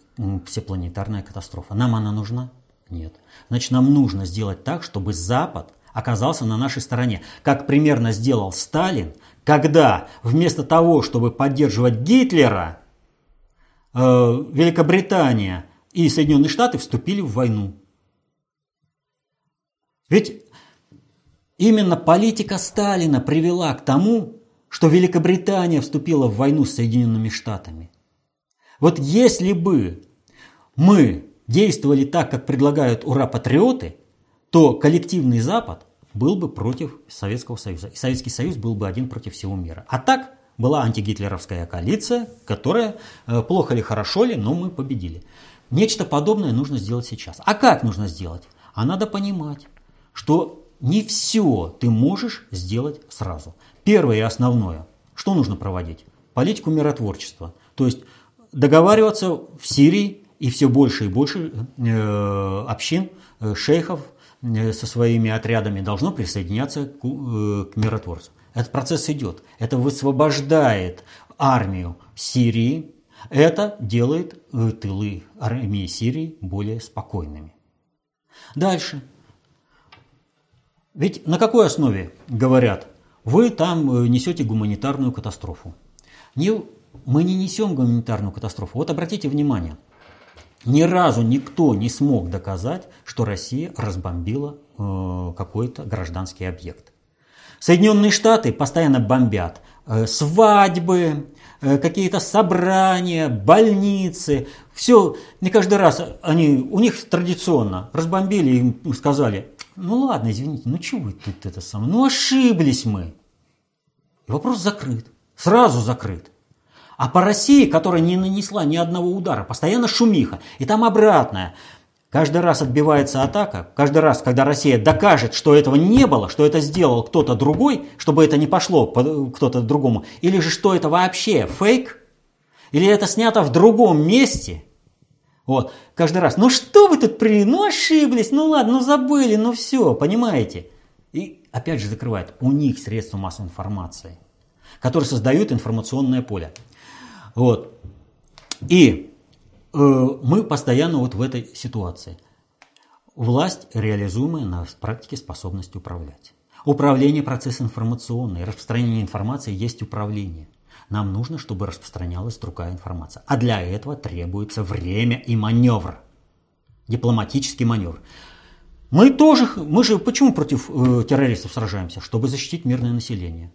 всепланетарная катастрофа. Нам она нужна? Нет. Значит, нам нужно сделать так, чтобы Запад оказался на нашей стороне. Как примерно сделал Сталин, когда вместо того, чтобы поддерживать Гитлера, э, Великобритания и Соединенные Штаты вступили в войну. Ведь именно политика Сталина привела к тому, что Великобритания вступила в войну с Соединенными Штатами. Вот если бы мы действовали так, как предлагают ура-патриоты, то коллективный Запад был бы против Советского Союза. И Советский Союз был бы один против всего мира. А так была антигитлеровская коалиция, которая, э, плохо ли, хорошо ли, но мы победили. Нечто подобное нужно сделать сейчас. А как нужно сделать? А надо понимать, что не все ты можешь сделать сразу. Первое и основное, что нужно проводить? Политику миротворчества. То есть договариваться в Сирии и все больше и больше э, общин, э, шейхов э, со своими отрядами должно присоединяться к, к миротворцу. Этот процесс идет. Это высвобождает армию Сирии. Это делает тылы армии Сирии более спокойными. Дальше. Ведь на какой основе говорят, вы там несете гуманитарную катастрофу? Не мы не несем гуманитарную катастрофу. Вот обратите внимание, ни разу никто не смог доказать, что Россия разбомбила э, какой-то гражданский объект. Соединенные Штаты постоянно бомбят э, свадьбы, э, какие-то собрания, больницы. Все, не каждый раз они, у них традиционно разбомбили, им сказали, ну ладно, извините, ну чего вы тут это самое, ну ошиблись мы. И вопрос закрыт, сразу закрыт. А по России, которая не нанесла ни одного удара, постоянно шумиха. И там обратное. Каждый раз отбивается атака, каждый раз, когда Россия докажет, что этого не было, что это сделал кто-то другой, чтобы это не пошло кто-то другому, или же что это вообще фейк, или это снято в другом месте, вот, каждый раз, ну что вы тут при, ну ошиблись, ну ладно, ну забыли, ну все, понимаете? И опять же закрывает, у них средства массовой информации, которые создают информационное поле. Вот. И э, мы постоянно вот в этой ситуации. Власть, реализуемая на практике способность управлять. Управление – процесс информационный. Распространение информации есть управление. Нам нужно, чтобы распространялась другая информация. А для этого требуется время и маневр. Дипломатический маневр. Мы тоже, мы же почему против э, террористов сражаемся? Чтобы защитить мирное население.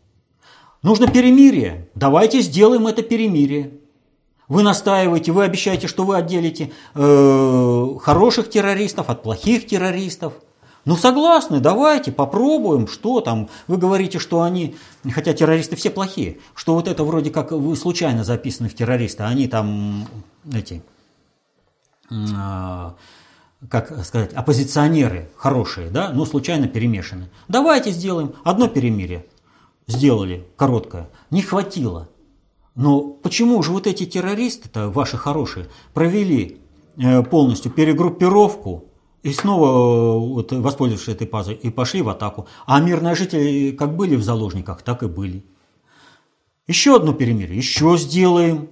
Нужно перемирие. Давайте сделаем это перемирие. Вы настаиваете, вы обещаете, что вы отделите э, хороших террористов от плохих террористов. Ну согласны, давайте попробуем, что там. Вы говорите, что они, хотя террористы все плохие, что вот это вроде как вы случайно записаны в террористы, а они там эти, э, как сказать, оппозиционеры хорошие, да, но случайно перемешаны. Давайте сделаем одно перемирие сделали короткое, не хватило. Но почему же вот эти террористы-то, ваши хорошие, провели э, полностью перегруппировку и снова, э, вот, воспользовавшись этой пазой, и пошли в атаку. А мирные жители как были в заложниках, так и были. Еще одно перемирие, еще сделаем.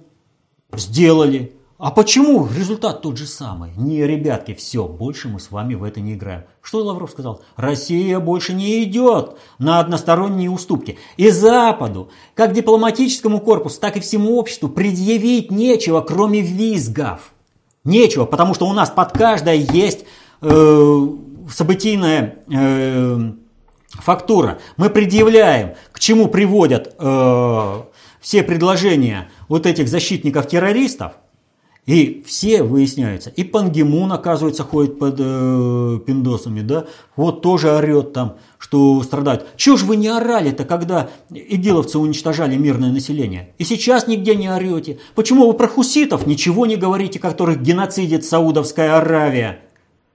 Сделали. А почему результат тот же самый? Не, ребятки, все, больше мы с вами в это не играем. Что Лавров сказал? Россия больше не идет на односторонние уступки. И Западу, как дипломатическому корпусу, так и всему обществу предъявить нечего, кроме визгов. Нечего, потому что у нас под каждое есть э, событийная э, фактура. Мы предъявляем, к чему приводят э, все предложения вот этих защитников-террористов, и все выясняются. И Пангемун, оказывается, ходит под э, пиндосами, да, вот тоже орет там, что страдает. Чего ж вы не орали-то, когда игиловцы уничтожали мирное население? И сейчас нигде не орете. Почему вы про хуситов ничего не говорите, которых геноцидит Саудовская Аравия?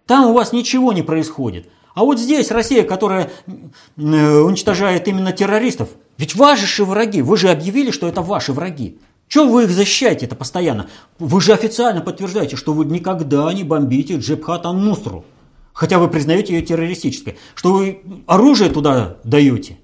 Там у вас ничего не происходит. А вот здесь Россия, которая э, уничтожает именно террористов, ведь ваши же враги, вы же объявили, что это ваши враги. Чего вы их защищаете это постоянно? Вы же официально подтверждаете, что вы никогда не бомбите Джебхат Ан-Нусру. хотя вы признаете ее террористической, что вы оружие туда даете.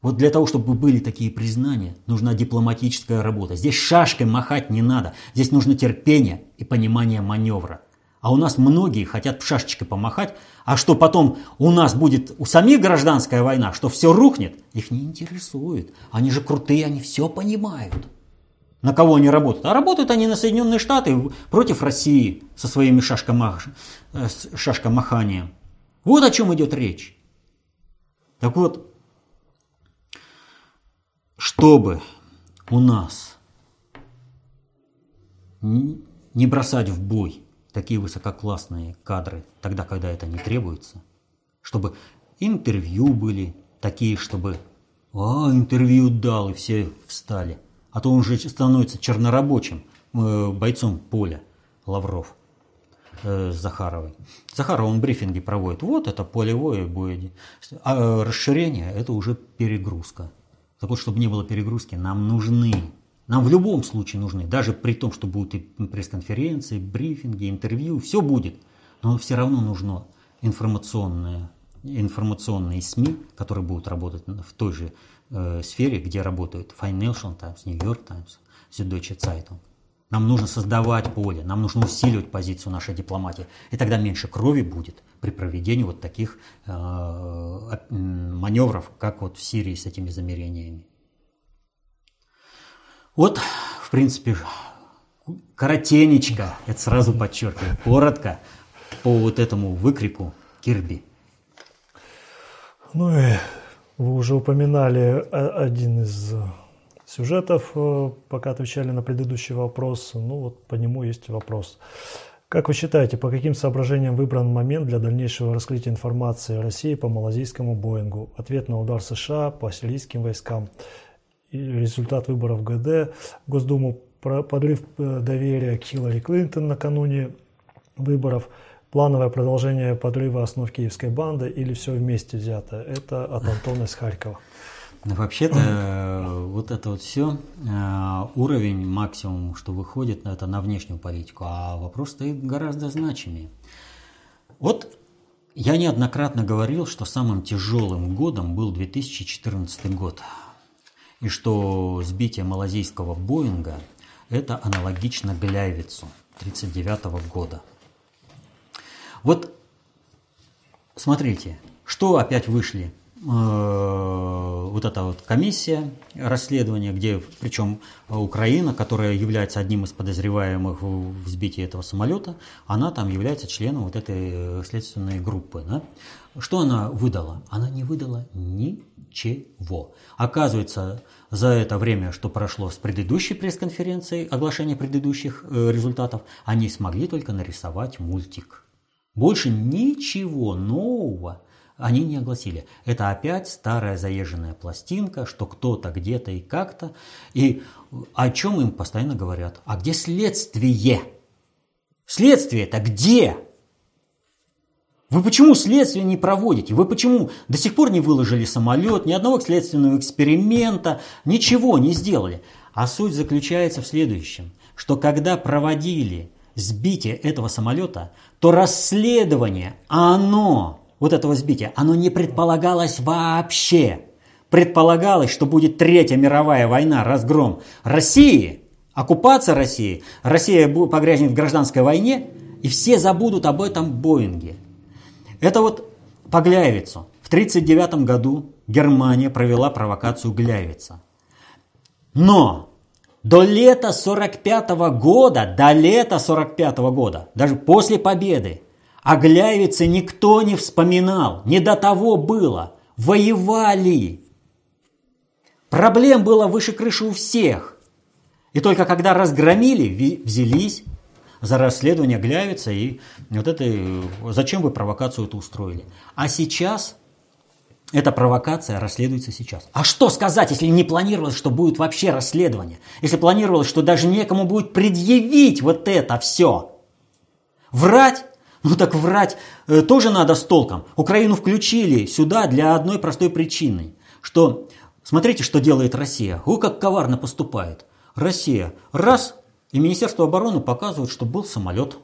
Вот для того, чтобы были такие признания, нужна дипломатическая работа. Здесь шашкой махать не надо. Здесь нужно терпение и понимание маневра. А у нас многие хотят шашечкой помахать, а что потом у нас будет у самих гражданская война, что все рухнет, их не интересует. Они же крутые, они все понимают. На кого они работают? А работают они на Соединенные Штаты против России со своими шашкомах... Э, шашкомаханием. Вот о чем идет речь. Так вот, чтобы у нас не бросать в бой такие высококлассные кадры тогда, когда это не требуется, чтобы интервью были такие, чтобы «А, интервью дал», и все встали. А то он же становится чернорабочим, э, бойцом поля, Лавров э, Захаровой. Захаров он брифинги проводит. Вот это полевое будет. А расширение – это уже перегрузка. Так вот, чтобы не было перегрузки, нам нужны нам в любом случае нужны, даже при том, что будут и пресс-конференции, брифинги, интервью, все будет. Но все равно нужно информационные, информационные СМИ, которые будут работать в той же э, сфере, где работают Financial Times, New York Times, Süddeutsche Zeitung. Нам нужно создавать поле, нам нужно усиливать позицию нашей дипломатии. И тогда меньше крови будет при проведении вот таких э, маневров, как вот в Сирии с этими замерениями. Вот, в принципе, коротенечко, это сразу подчеркиваю, коротко по вот этому выкрику Кирби. Ну и вы уже упоминали один из сюжетов, э, пока отвечали на предыдущий вопрос. Ну вот по нему есть вопрос. Как вы считаете, по каким соображениям выбран момент для дальнейшего раскрытия информации о России по малазийскому Боингу? Ответ на удар США по сирийским войскам результат выборов ГД, Госдуму подрыв э, доверия к Хиллари Клинтон накануне выборов, плановое продолжение подрыва основ киевской банды или все вместе взято. Это от Антона из Харькова. Ну, вообще-то э, вот это вот все э, уровень максимум, что выходит, это на внешнюю политику, а вопрос стоит гораздо значимее. Вот я неоднократно говорил, что самым тяжелым годом был 2014 год и что сбитие малазийского Боинга – это аналогично Гляйвицу 1939 года. Вот смотрите, что опять вышли Э, вот эта вот комиссия расследования, где причем Украина, которая является одним из подозреваемых в сбитии этого самолета, она там является членом вот этой следственной группы. Да? Что она выдала? Она не выдала ничего. Оказывается, за это время, что прошло с предыдущей пресс-конференции, оглашения предыдущих э, результатов, они смогли только нарисовать мультик. Больше ничего нового они не огласили. Это опять старая заезженная пластинка, что кто-то где-то и как-то. И о чем им постоянно говорят? А где следствие? Следствие-то где? Вы почему следствие не проводите? Вы почему до сих пор не выложили самолет, ни одного следственного эксперимента, ничего не сделали? А суть заключается в следующем, что когда проводили сбитие этого самолета, то расследование, оно вот этого сбития, оно не предполагалось вообще. Предполагалось, что будет Третья мировая война, разгром России, оккупация России, Россия погрязнет в гражданской войне, и все забудут об этом Боинге. Это вот по Гляевицу. В 1939 году Германия провела провокацию Гляевица. Но до лета 45 года, до лета 45 года, даже после победы, о Гляевице никто не вспоминал, не до того было. Воевали. Проблем было выше крыши у всех. И только когда разгромили, взялись за расследование Гляевица и вот это, зачем вы провокацию эту устроили. А сейчас эта провокация расследуется сейчас. А что сказать, если не планировалось, что будет вообще расследование? Если планировалось, что даже некому будет предъявить вот это все? Врать ну так врать э, тоже надо с толком. Украину включили сюда для одной простой причины, что смотрите, что делает Россия. О, как коварно поступает. Россия раз, и Министерство обороны показывает, что был самолет.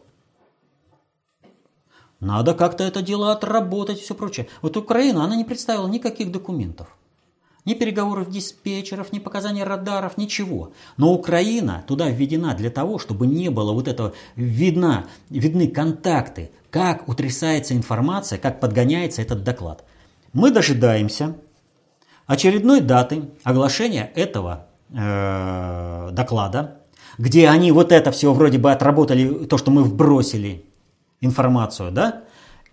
Надо как-то это дело отработать и все прочее. Вот Украина, она не представила никаких документов. Ни переговоров диспетчеров, ни показаний радаров, ничего. Но Украина туда введена для того, чтобы не было вот этого, видна, видны контакты, как утрясается информация, как подгоняется этот доклад. Мы дожидаемся очередной даты оглашения этого э, доклада, где они вот это все вроде бы отработали, то, что мы вбросили информацию, да,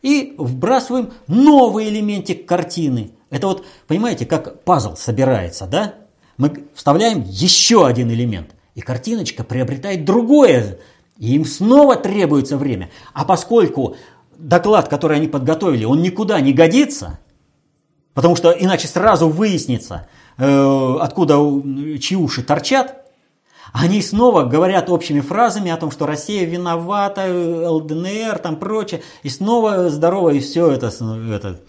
и вбрасываем новый элементик картины – это вот, понимаете, как пазл собирается, да? Мы вставляем еще один элемент, и картиночка приобретает другое, и им снова требуется время. А поскольку доклад, который они подготовили, он никуда не годится, потому что иначе сразу выяснится, э, откуда чьи уши торчат, они снова говорят общими фразами о том, что Россия виновата, ЛДНР, там прочее, и снова здорово, и все это, это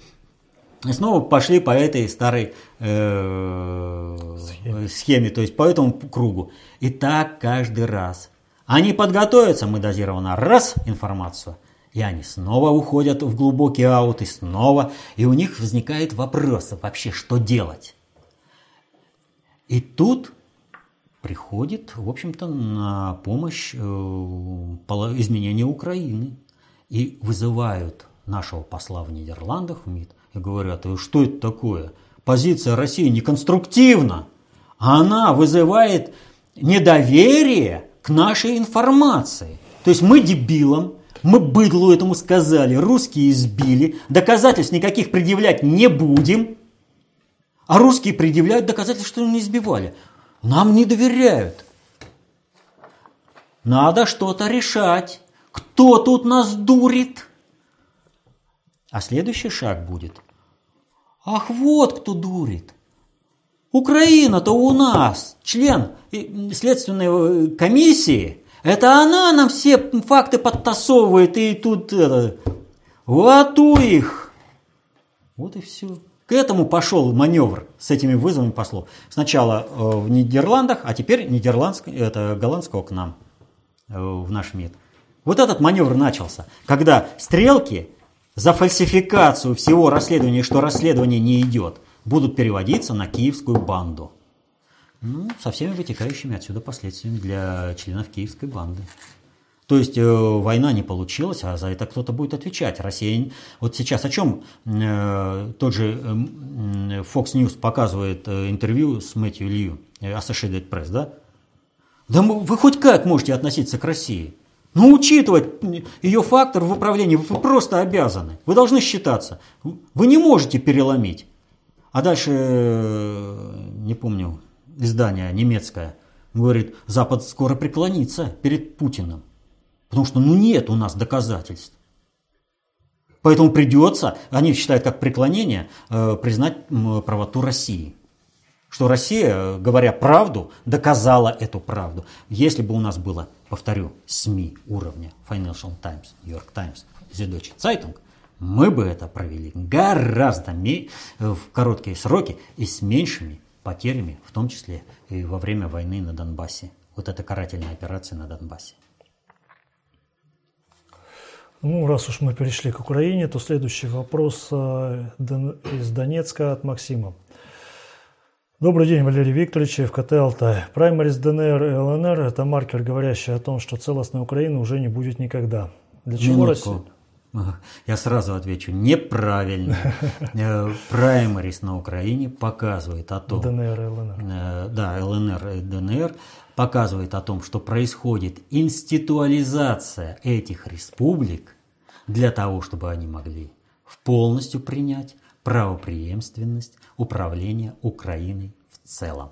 и снова пошли по этой старой э, схеме. схеме, то есть по этому кругу. И так каждый раз. Они подготовятся, мы дозированно раз информацию, и они снова уходят в глубокий аут, и снова, и у них возникает вопрос вообще, что делать. И тут приходит, в общем-то, на помощь э, изменения Украины. И вызывают нашего посла в Нидерландах, в МИД, и говорят, что это такое? Позиция России не конструктивна. Она вызывает недоверие к нашей информации. То есть мы дебилам, мы быдлу этому сказали, русские избили, доказательств никаких предъявлять не будем, а русские предъявляют доказательства, что не избивали. Нам не доверяют. Надо что-то решать. Кто тут нас дурит? А следующий шаг будет. Ах, вот кто дурит. Украина-то у нас, член следственной э, комиссии. Это она нам все факты подтасовывает и тут это, вату их. Вот и все. К этому пошел маневр с этими вызовами послов. Сначала э, в Нидерландах, а теперь нидерландского, это голландского к нам, э, в наш МИД. Вот этот маневр начался, когда стрелки за фальсификацию всего расследования, что расследование не идет, будут переводиться на киевскую банду. Ну, со всеми вытекающими отсюда последствиями для членов киевской банды. То есть э, война не получилась, а за это кто-то будет отвечать. Россия... Вот сейчас о чем э, тот же э, Fox News показывает э, интервью с Мэтью Лью, Associated Press, да? Да вы хоть как можете относиться к России? Ну, учитывать ее фактор в управлении вы просто обязаны. Вы должны считаться. Вы не можете переломить. А дальше, не помню, издание немецкое говорит, Запад скоро преклонится перед Путиным. Потому что ну нет у нас доказательств. Поэтому придется, они считают как преклонение, э, признать правоту России что Россия, говоря правду, доказала эту правду. Если бы у нас было, повторю, СМИ уровня Financial Times, New York Times, Süddeutsche Zeitung, мы бы это провели гораздо в короткие сроки и с меньшими потерями, в том числе и во время войны на Донбассе. Вот эта карательная операция на Донбассе. Ну, раз уж мы перешли к Украине, то следующий вопрос э, из Донецка от Максима. Добрый день, Валерий Викторович, ФКТ «Алтай». Праймарис ДНР и ЛНР – это маркер, говорящий о том, что целостной Украины уже не будет никогда. Для чего Россия? Я сразу отвечу, неправильно. Э, праймарис на Украине показывает о том... ДНР и ЛНР. Э, да, ЛНР и ДНР показывает о том, что происходит институализация этих республик для того, чтобы они могли полностью принять правопреемственность управления Украиной в целом.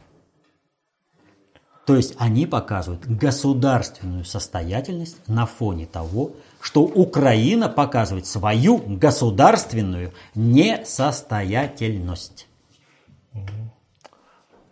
То есть они показывают государственную состоятельность на фоне того, что Украина показывает свою государственную несостоятельность.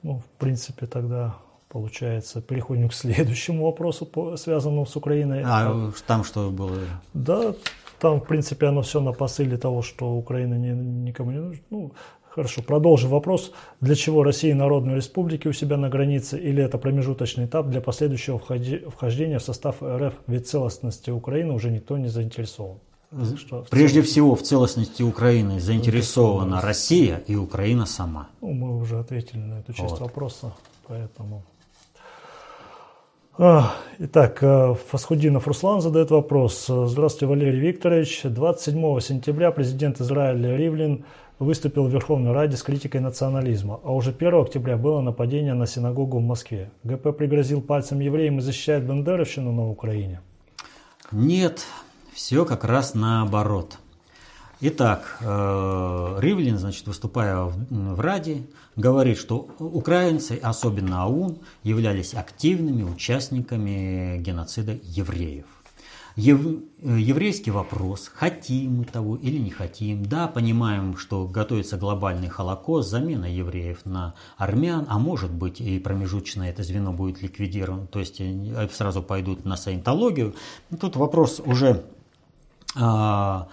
Ну, в принципе, тогда получается, переходим к следующему вопросу, связанному с Украиной. А там что было? Да, там, в принципе, оно все на посыле того, что Украина не, никому не нужна. Ну, хорошо, продолжим вопрос. Для чего Россия Народной Республики у себя на границе? Или это промежуточный этап для последующего вхождения в состав РФ? Ведь целостности Украины уже никто не заинтересован. что Прежде всего, в целостности Украины заинтересована Россия и Украина сама. Ну, мы уже ответили на эту часть вот. вопроса, поэтому... Итак, э, Фасхудинов Руслан задает вопрос. Здравствуйте, Валерий Викторович. 27 сентября президент Израиля Ривлин выступил в Верховной Раде с критикой национализма, а уже 1 октября было нападение на синагогу в Москве. ГП пригрозил пальцем евреям и защищает бандеровщину на Украине? Нет, все как раз наоборот. Итак, э, Ривлин, значит, выступая в Раде, говорит, что украинцы, особенно АУН, являлись активными участниками геноцида евреев. Ев, э, еврейский вопрос, хотим мы того или не хотим. Да, понимаем, что готовится глобальный холокост, замена евреев на армян, а может быть и промежуточное это звено будет ликвидировано, то есть э, сразу пойдут на саентологию. Тут вопрос уже а,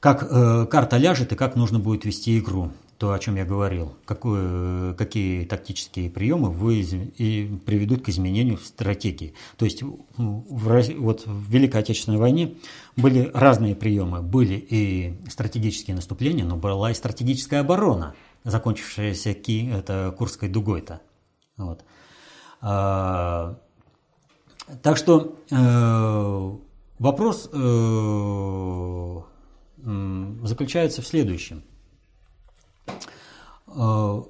как э, карта ляжет и как нужно будет вести игру. То, о чем я говорил, какое, какие тактические приемы вы и приведут к изменению стратегии. То есть в, вот в Великой Отечественной войне были разные приемы. Были и стратегические наступления, но была и стратегическая оборона, закончившаяся ки, это Курской дугой-то. Вот. А, так что э, Вопрос э, заключается в следующем. Э,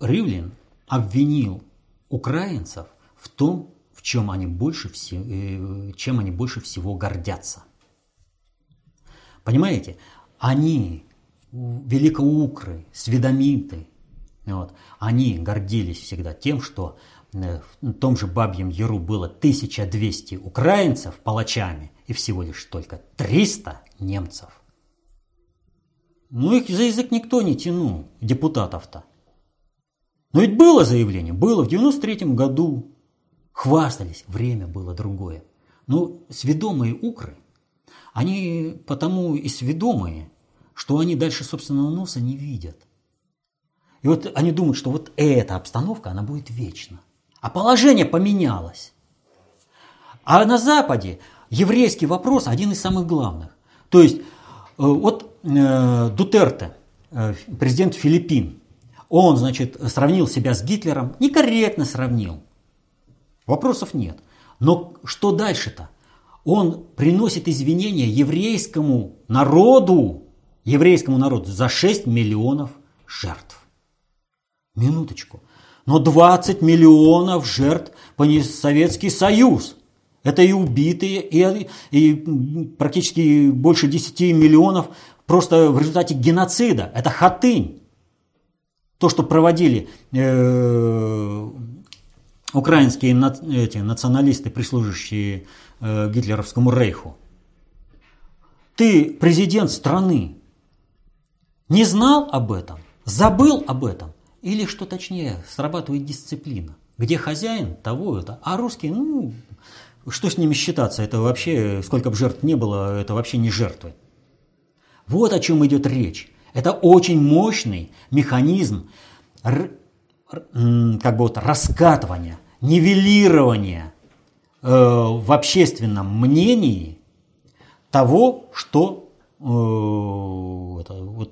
Ривлин обвинил украинцев в том, в чем они больше всего, э, чем они больше всего гордятся. Понимаете, они, великоукры, сведомиты, вот, они гордились всегда тем, что Э, в том же Бабьем Яру было 1200 украинцев палачами и всего лишь только 300 немцев. Ну их за язык никто не тянул, депутатов-то. Но ведь было заявление, было в 93 году. Хвастались, время было другое. Но сведомые укры, они потому и сведомые, что они дальше собственного носа не видят. И вот они думают, что вот эта обстановка, она будет вечна а положение поменялось. А на Западе еврейский вопрос один из самых главных. То есть э, вот э, Дутерте, э, президент Филиппин, он, значит, сравнил себя с Гитлером, некорректно сравнил. Вопросов нет. Но что дальше-то? Он приносит извинения еврейскому народу, еврейскому народу за 6 миллионов жертв. Минуточку. Но 20 миллионов жертв понес Советский Союз. Это и убитые, и, и практически больше 10 миллионов просто в результате геноцида. Это хатынь. То, что проводили э, украинские эти, националисты, прислуживающие э, гитлеровскому рейху. Ты президент страны. Не знал об этом? Забыл об этом? Или, что точнее, срабатывает дисциплина. Где хозяин, того это. А русские, ну, что с ними считаться? Это вообще, сколько бы жертв не было, это вообще не жертвы. Вот о чем идет речь. Это очень мощный механизм как бы вот раскатывания, нивелирования э, в общественном мнении того, что Э,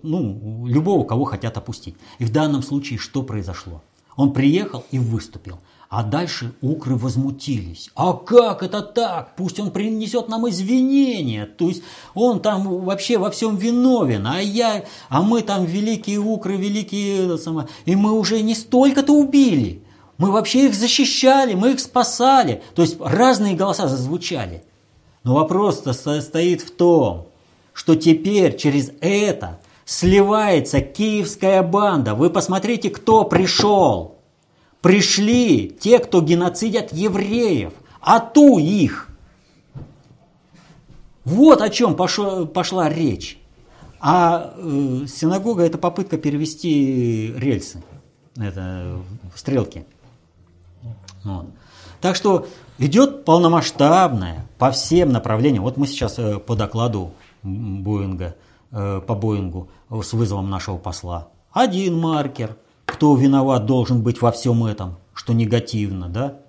ну, любого, кого хотят опустить. И в данном случае что произошло? Он приехал и выступил. А дальше укры возмутились. А как это так? Пусть он принесет нам извинения. То есть он там вообще во всем виновен. А я, а мы там великие укры, великие... И мы уже не столько-то убили. Мы вообще их защищали, мы их спасали. То есть разные голоса зазвучали. Но вопрос-то состоит в том, что теперь через это сливается киевская банда. Вы посмотрите, кто пришел. Пришли те, кто геноцидят евреев. А ту их. Вот о чем пошло, пошла речь. А э, синагога это попытка перевести рельсы, это стрелки. Вот. Так что идет полномасштабная по всем направлениям. Вот мы сейчас э, по докладу Боинга, э, по Боингу с вызовом нашего посла. Один маркер, кто виноват должен быть во всем этом, что негативно, да?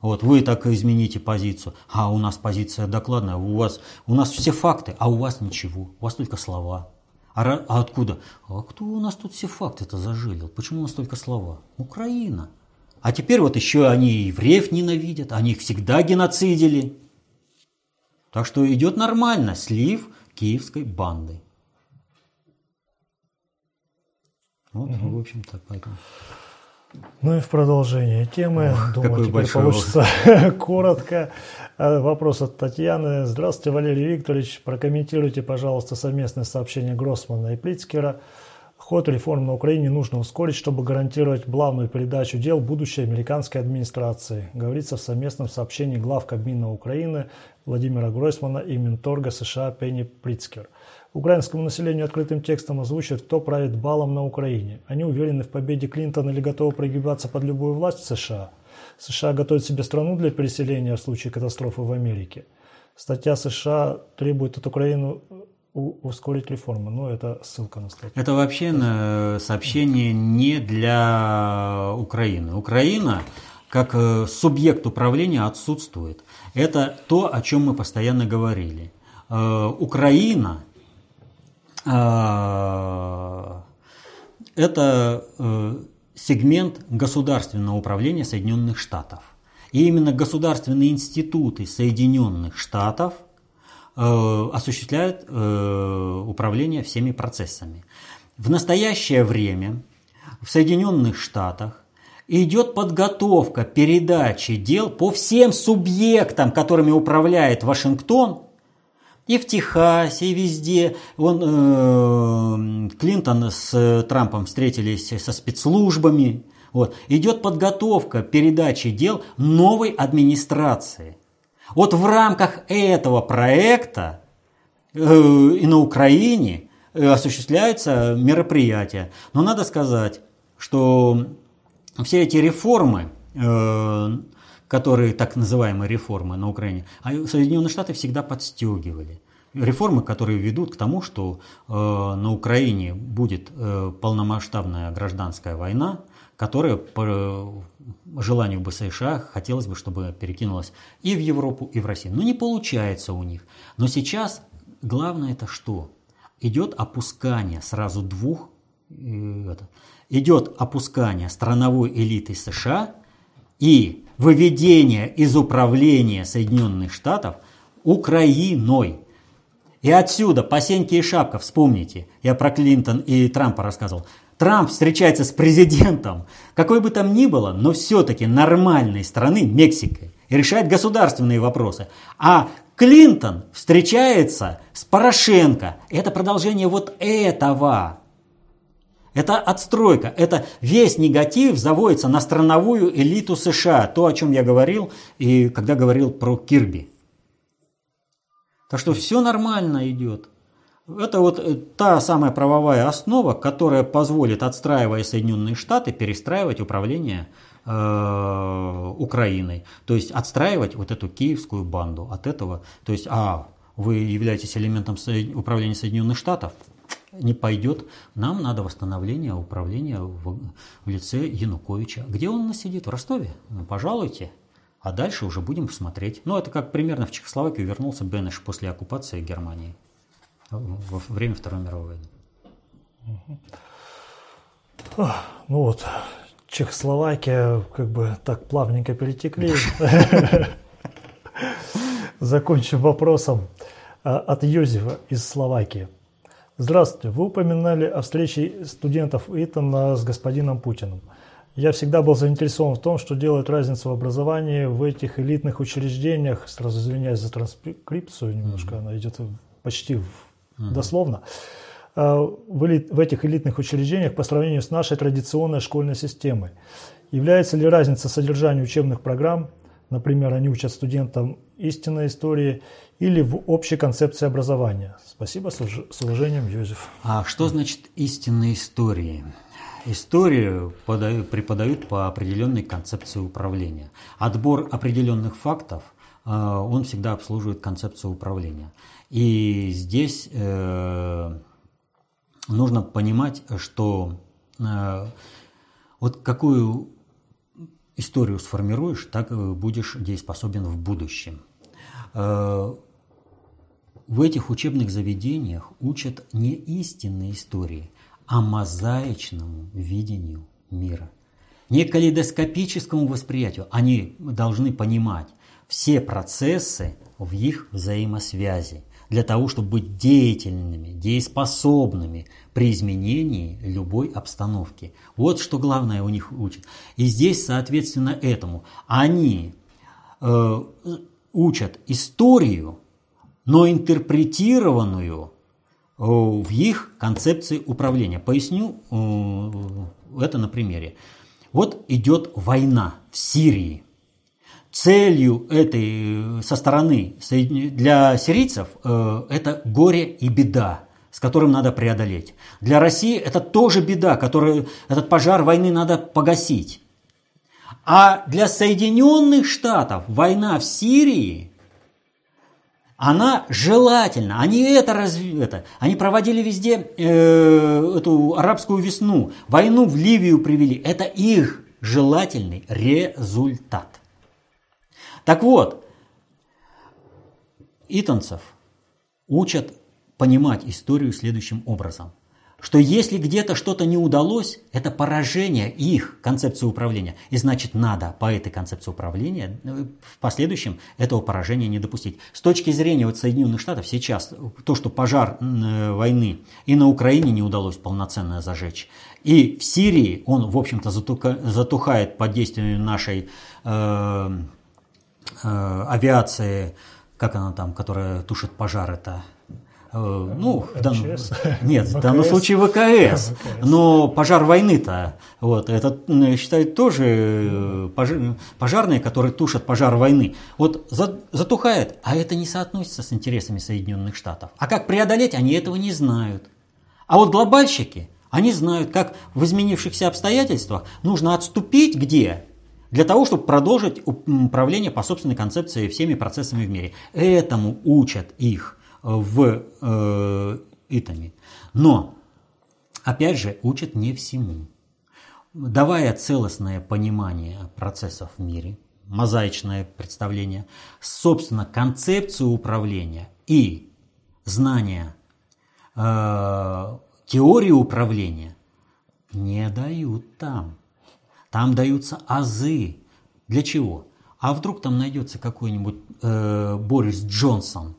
Вот вы так измените позицию, а у нас позиция докладная, у вас у нас все факты, а у вас ничего, у вас только слова. А, а откуда? А кто у нас тут все факты-то зажилил? Почему у нас только слова? Украина. А теперь вот еще они евреев ненавидят, они их всегда геноцидили. Так что идет нормально слив киевской банды. Вот, угу. в общем-то, поэтому. Ну и в продолжение темы, думаю, теперь получится коротко. Э, вопрос от Татьяны. Здравствуйте, Валерий Викторович. Прокомментируйте, пожалуйста, совместное сообщение Гроссмана и Плицкера. Ход реформ на Украине нужно ускорить, чтобы гарантировать плавную передачу дел будущей американской администрации. Говорится в совместном сообщении глав Кабмина Украины Владимира Гройсмана и Минторга США Пенни Прицкер. Украинскому населению открытым текстом озвучат, кто правит балом на Украине. Они уверены в победе Клинтона или готовы прогибаться под любую власть в США. США готовят себе страну для переселения в случае катастрофы в Америке. Статья США требует от Украины ускорить реформы. Ну, это ссылка на статью. Это вообще на сообщение не для Украины. Украина как э, субъект управления отсутствует. Это то, о чем мы постоянно говорили. Э, Украина это э, сегмент государственного управления Соединенных Штатов. И именно государственные институты Соединенных Штатов э, осуществляют э, управление всеми процессами. В настоящее время в Соединенных Штатах идет подготовка передачи дел по всем субъектам, которыми управляет Вашингтон, и в Техасе, и везде. Он, э, Клинтон с Трампом встретились со спецслужбами. Вот. Идет подготовка передачи дел новой администрации. Вот в рамках этого проекта э, и на Украине э, осуществляются мероприятия. Но надо сказать, что все эти реформы, э, которые так называемые реформы на Украине, а Соединенные Штаты всегда подстегивали. Реформы, которые ведут к тому, что э, на Украине будет э, полномасштабная гражданская война, которая по желанию бы США хотелось бы, чтобы перекинулась и в Европу, и в Россию. Но не получается у них. Но сейчас главное это что? Идет опускание сразу двух, э, это, идет опускание страновой элиты США и выведение из управления Соединенных Штатов Украиной. И отсюда по Сеньке и Шапка, вспомните, я про Клинтон и Трампа рассказывал. Трамп встречается с президентом, какой бы там ни было, но все-таки нормальной страны, Мексикой, и решает государственные вопросы. А Клинтон встречается с Порошенко. Это продолжение вот этого. Это отстройка, это весь негатив заводится на страновую элиту США, то, о чем я говорил, и когда говорил про Кирби. Так что все нормально идет. Это вот э, та самая правовая основа, которая позволит, отстраивая Соединенные Штаты, перестраивать управление э, Украиной. То есть отстраивать вот эту киевскую банду от этого. То есть, а, вы являетесь элементом управления Соединенных Штатов, не пойдет. Нам надо восстановление управления в, в лице Януковича. Где он у нас сидит? В Ростове? Ну, пожалуйте. А дальше уже будем смотреть. Ну, это как примерно в Чехословакию вернулся Бенеш после оккупации Германии во время Второй мировой войны. Ну вот, Чехословакия как бы так плавненько перетекли. Закончим вопросом а, от Йозефа из Словакии. Здравствуйте. Вы упоминали о встрече студентов ИТАНа с господином Путиным. Я всегда был заинтересован в том, что делает разницу в образовании в этих элитных учреждениях. Сразу извиняюсь за транскрипцию немножко, mm-hmm. она идет почти mm-hmm. дословно. А, в, элит, в этих элитных учреждениях по сравнению с нашей традиционной школьной системой. Является ли разница содержания учебных программ, например, они учат студентам истинной истории или в общей концепции образования. Спасибо, с уважением, Юзеф. А что значит истинные истории? Историю подают, преподают по определенной концепции управления. Отбор определенных фактов, э, он всегда обслуживает концепцию управления. И здесь э, нужно понимать, что э, вот какую историю сформируешь, так будешь дееспособен в будущем. Э, в этих учебных заведениях учат не истинные истории, а мозаичному видению мира. Не калейдоскопическому восприятию. Они должны понимать все процессы в их взаимосвязи для того, чтобы быть деятельными, дееспособными при изменении любой обстановки. Вот что главное у них учат. И здесь, соответственно, этому они э, учат историю, но интерпретированную э, в их концепции управления. Поясню э, это на примере. Вот идет война в Сирии. Целью этой со стороны для сирийцев э, это горе и беда, с которым надо преодолеть. Для России это тоже беда, которую, этот пожар войны надо погасить. А для Соединенных Штатов война в Сирии она желательна. Они это разве это. Они проводили везде э, эту арабскую весну, войну в Ливию привели. Это их желательный результат. Так вот, итанцев учат понимать историю следующим образом – что если где-то что-то не удалось, это поражение их концепции управления. И значит, надо по этой концепции управления э, в последующем этого поражения не допустить. С точки зрения вот Соединенных Штатов сейчас то, что пожар э, войны и на Украине не удалось полноценно зажечь, и в Сирии он, в общем-то, затухает под действием нашей э, э, авиации, как она там, которая тушит пожар, это Э, ну, в данном, нет, в данном случае ВКС. Но пожар войны-то, вот, это считают тоже э, пожар, пожарные, которые тушат пожар войны. Вот затухает, а это не соотносится с интересами Соединенных Штатов. А как преодолеть, они этого не знают. А вот глобальщики, они знают, как в изменившихся обстоятельствах нужно отступить где? Для того, чтобы продолжить управление по собственной концепции всеми процессами в мире. Этому учат их в э, Итами. Но, опять же, учат не всему. Давая целостное понимание процессов в мире, мозаичное представление, собственно, концепцию управления и знания э, теории управления не дают там. Там даются азы. Для чего? А вдруг там найдется какой-нибудь э, Борис Джонсон,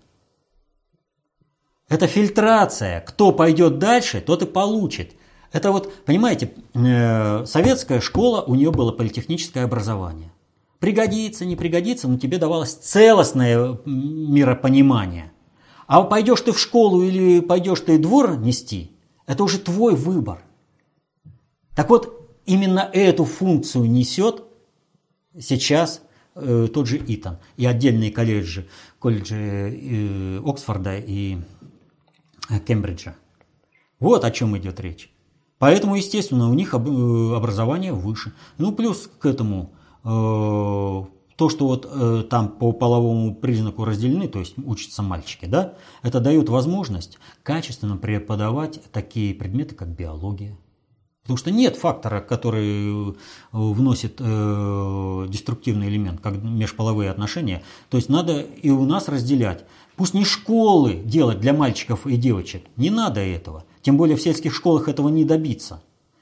это фильтрация. Кто пойдет дальше, тот и получит. Это вот, понимаете, э, советская школа, у нее было политехническое образование. Пригодится, не пригодится, но тебе давалось целостное миропонимание. А пойдешь ты в школу или пойдешь ты двор нести, это уже твой выбор. Так вот, именно эту функцию несет сейчас э, тот же Итан и отдельные колледжи, колледжи э, Оксфорда и Э, Кембриджа. Вот о чем идет речь. Поэтому, естественно, у них э, образование выше. Ну, плюс к этому э, то, что вот там по половому признаку разделены, то есть учатся мальчики, да, это дает возможность качественно преподавать такие предметы, как биология. Потому что нет фактора, который вносит э, деструктивный элемент, как межполовые отношения. То есть надо и у нас разделять Пусть не школы делать для мальчиков и девочек. Не надо этого. Тем более в сельских школах этого не добиться.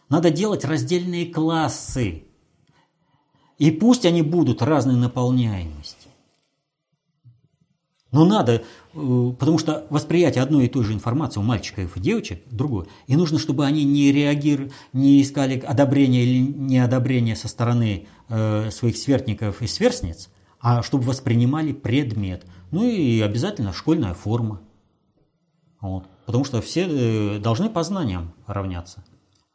Надо делать раздельные классы. И пусть они будут разной наполняемости. Но надо, э, потому что восприятие одной и той же информации у мальчиков и девочек другое. И нужно, чтобы они не реагировали, не искали одобрения или неодобрения со стороны э, своих сверстников и сверстниц, а чтобы воспринимали предмет – ну и обязательно школьная форма. Вот. Потому что все э, должны по знаниям равняться.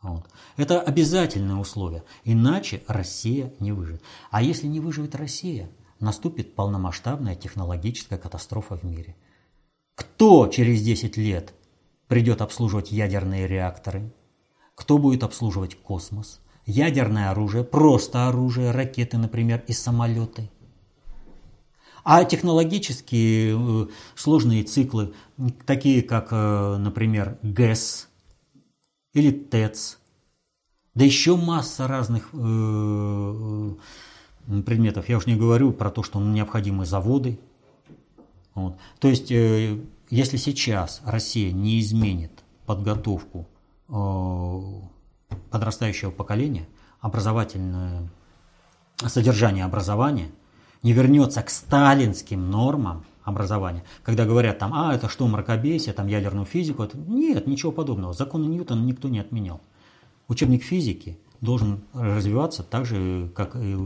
Вот. Это обязательное условие. Иначе Россия не выживет. А если не выживет Россия, наступит полномасштабная технологическая катастрофа в мире. Кто через 10 лет придет обслуживать ядерные реакторы? Кто будет обслуживать космос? Ядерное оружие, просто оружие, ракеты, например, и самолеты – а технологические э, сложные циклы, такие как, э, например, ГЭС или ТЭЦ, да еще масса разных э, предметов. Я уже не говорю про то, что необходимы заводы. Вот. То есть, если сейчас Россия не изменит подготовку подрастающего поколения, образовательное содержание образования, не вернется к сталинским нормам образования, когда говорят там, а, это что, мракобесие, там ядерную физику, это... нет, ничего подобного, законы Ньютона никто не отменял. Учебник физики должен развиваться так же, как и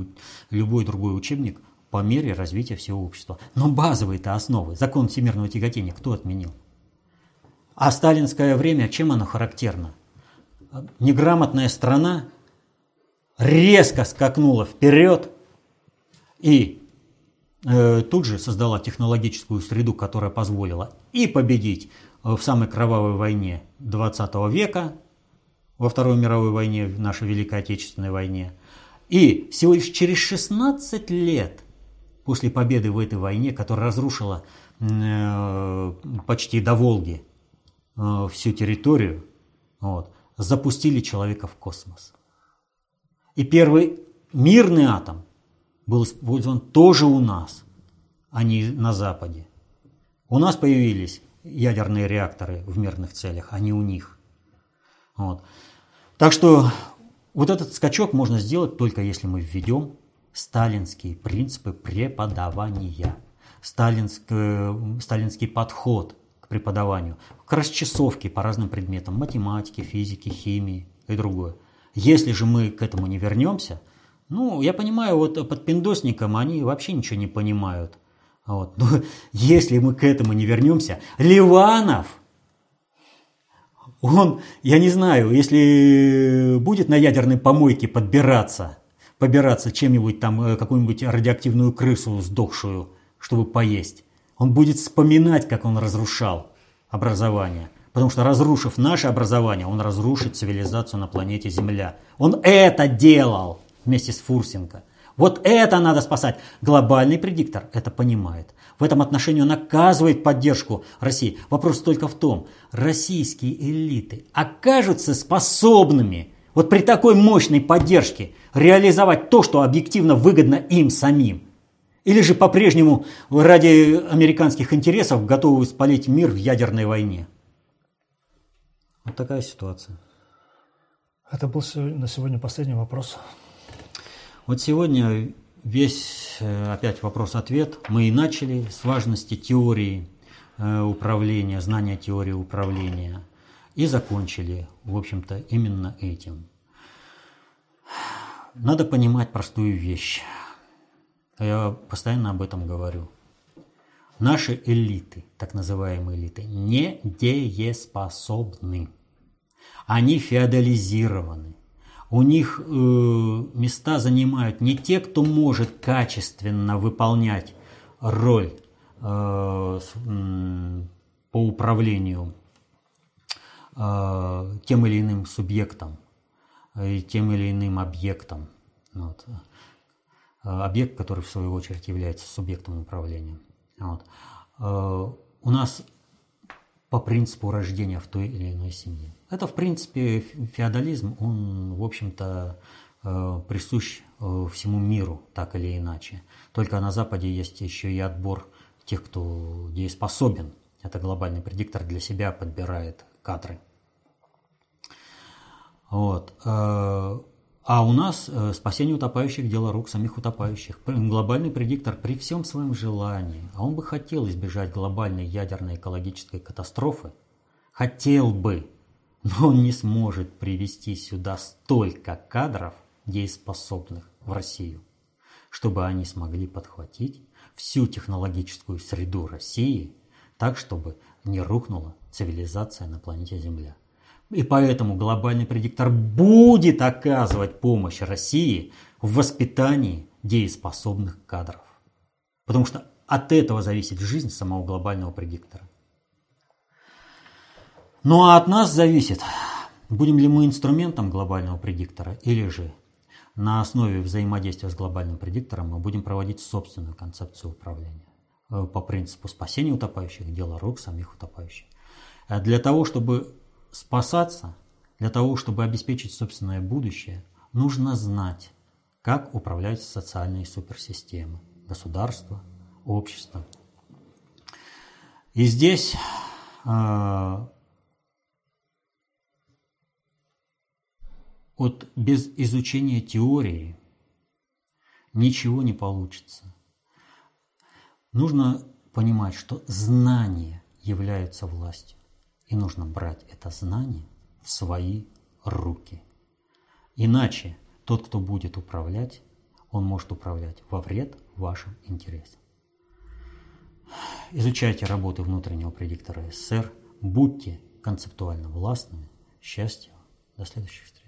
любой другой учебник по мере развития всего общества. Но базовые-то основы, закон всемирного тяготения, кто отменил? А сталинское время, чем оно характерно? Неграмотная страна резко скакнула вперед и тут же создала технологическую среду, которая позволила и победить в самой кровавой войне 20 века, во Второй мировой войне, в нашей Великой Отечественной войне. И всего лишь через 16 лет после победы в этой войне, которая разрушила э, почти до Волги э, всю территорию, вот, запустили человека в космос. И первый мирный атом был использован тоже у нас, а не на Западе. У нас появились ядерные реакторы в мирных целях, а не у них. Вот. Так что вот этот скачок можно сделать только если мы введем сталинские принципы преподавания, сталинский, сталинский подход к преподаванию, к расчесовке по разным предметам, математике, физике, химии и другое. Если же мы к этому не вернемся, ну, я понимаю, вот под пиндосником они вообще ничего не понимают. Вот. Но если мы к этому не вернемся, Ливанов, он, я не знаю, если будет на ядерной помойке подбираться, побираться чем-нибудь там, э, какую-нибудь радиоактивную крысу сдохшую, чтобы поесть, он будет вспоминать, как он разрушал образование – Потому что разрушив наше образование, он разрушит цивилизацию на планете Земля. Он это делал вместе с Фурсенко. Вот это надо спасать. Глобальный предиктор это понимает. В этом отношении он оказывает поддержку России. Вопрос только в том, российские элиты окажутся способными вот при такой мощной поддержке реализовать то, что объективно выгодно им самим. Или же по-прежнему ради американских интересов готовы спалить мир в ядерной войне. Вот такая ситуация. Это был на сегодня последний вопрос. Вот сегодня весь э, опять вопрос-ответ. Мы и начали с важности теории э, управления, знания теории управления. И закончили, в общем-то, именно этим. Надо понимать простую вещь. Я постоянно об этом говорю. Наши элиты, так называемые элиты, не дееспособны. Они феодализированы. У них э, места занимают не те, кто может качественно выполнять роль э, по управлению э, тем или иным субъектом, э, тем или иным объектом. Вот. Э, объект, который в свою очередь является субъектом управления. Вот. Э, у нас по принципу рождения в той или иной семье. Это, в принципе, феодализм, он, в общем-то, э, присущ э, всему миру, так или иначе. Только на Западе есть еще и отбор тех, кто дееспособен. Это глобальный предиктор для себя подбирает кадры. Вот. А у нас э, спасение утопающих – дело рук самих утопающих. Глобальный предиктор при всем своем желании, а он бы хотел избежать глобальной ядерной экологической катастрофы, хотел бы, но он не сможет привести сюда столько кадров, дееспособных в Россию, чтобы они смогли подхватить всю технологическую среду России так, чтобы не рухнула цивилизация на планете Земля. И поэтому глобальный предиктор будет оказывать помощь России в воспитании дееспособных кадров. Потому что от этого зависит жизнь самого глобального предиктора. Ну а от нас зависит, будем ли мы инструментом глобального предиктора или же на основе взаимодействия с глобальным предиктором мы будем проводить собственную концепцию управления э, по принципу спасения утопающих, дело рук самих утопающих. А для того, чтобы спасаться, для того, чтобы обеспечить собственное будущее, нужно знать как управляются социальные суперсистемы, государство, общество. И здесь э, вот без изучения теории ничего не получится. Нужно понимать, что знание является властью. И нужно брать это знание в свои руки. Иначе тот, кто будет управлять, он может управлять во вред вашим интересам. Изучайте работы внутреннего предиктора СССР, будьте концептуально властными. Счастья. До следующих встреч.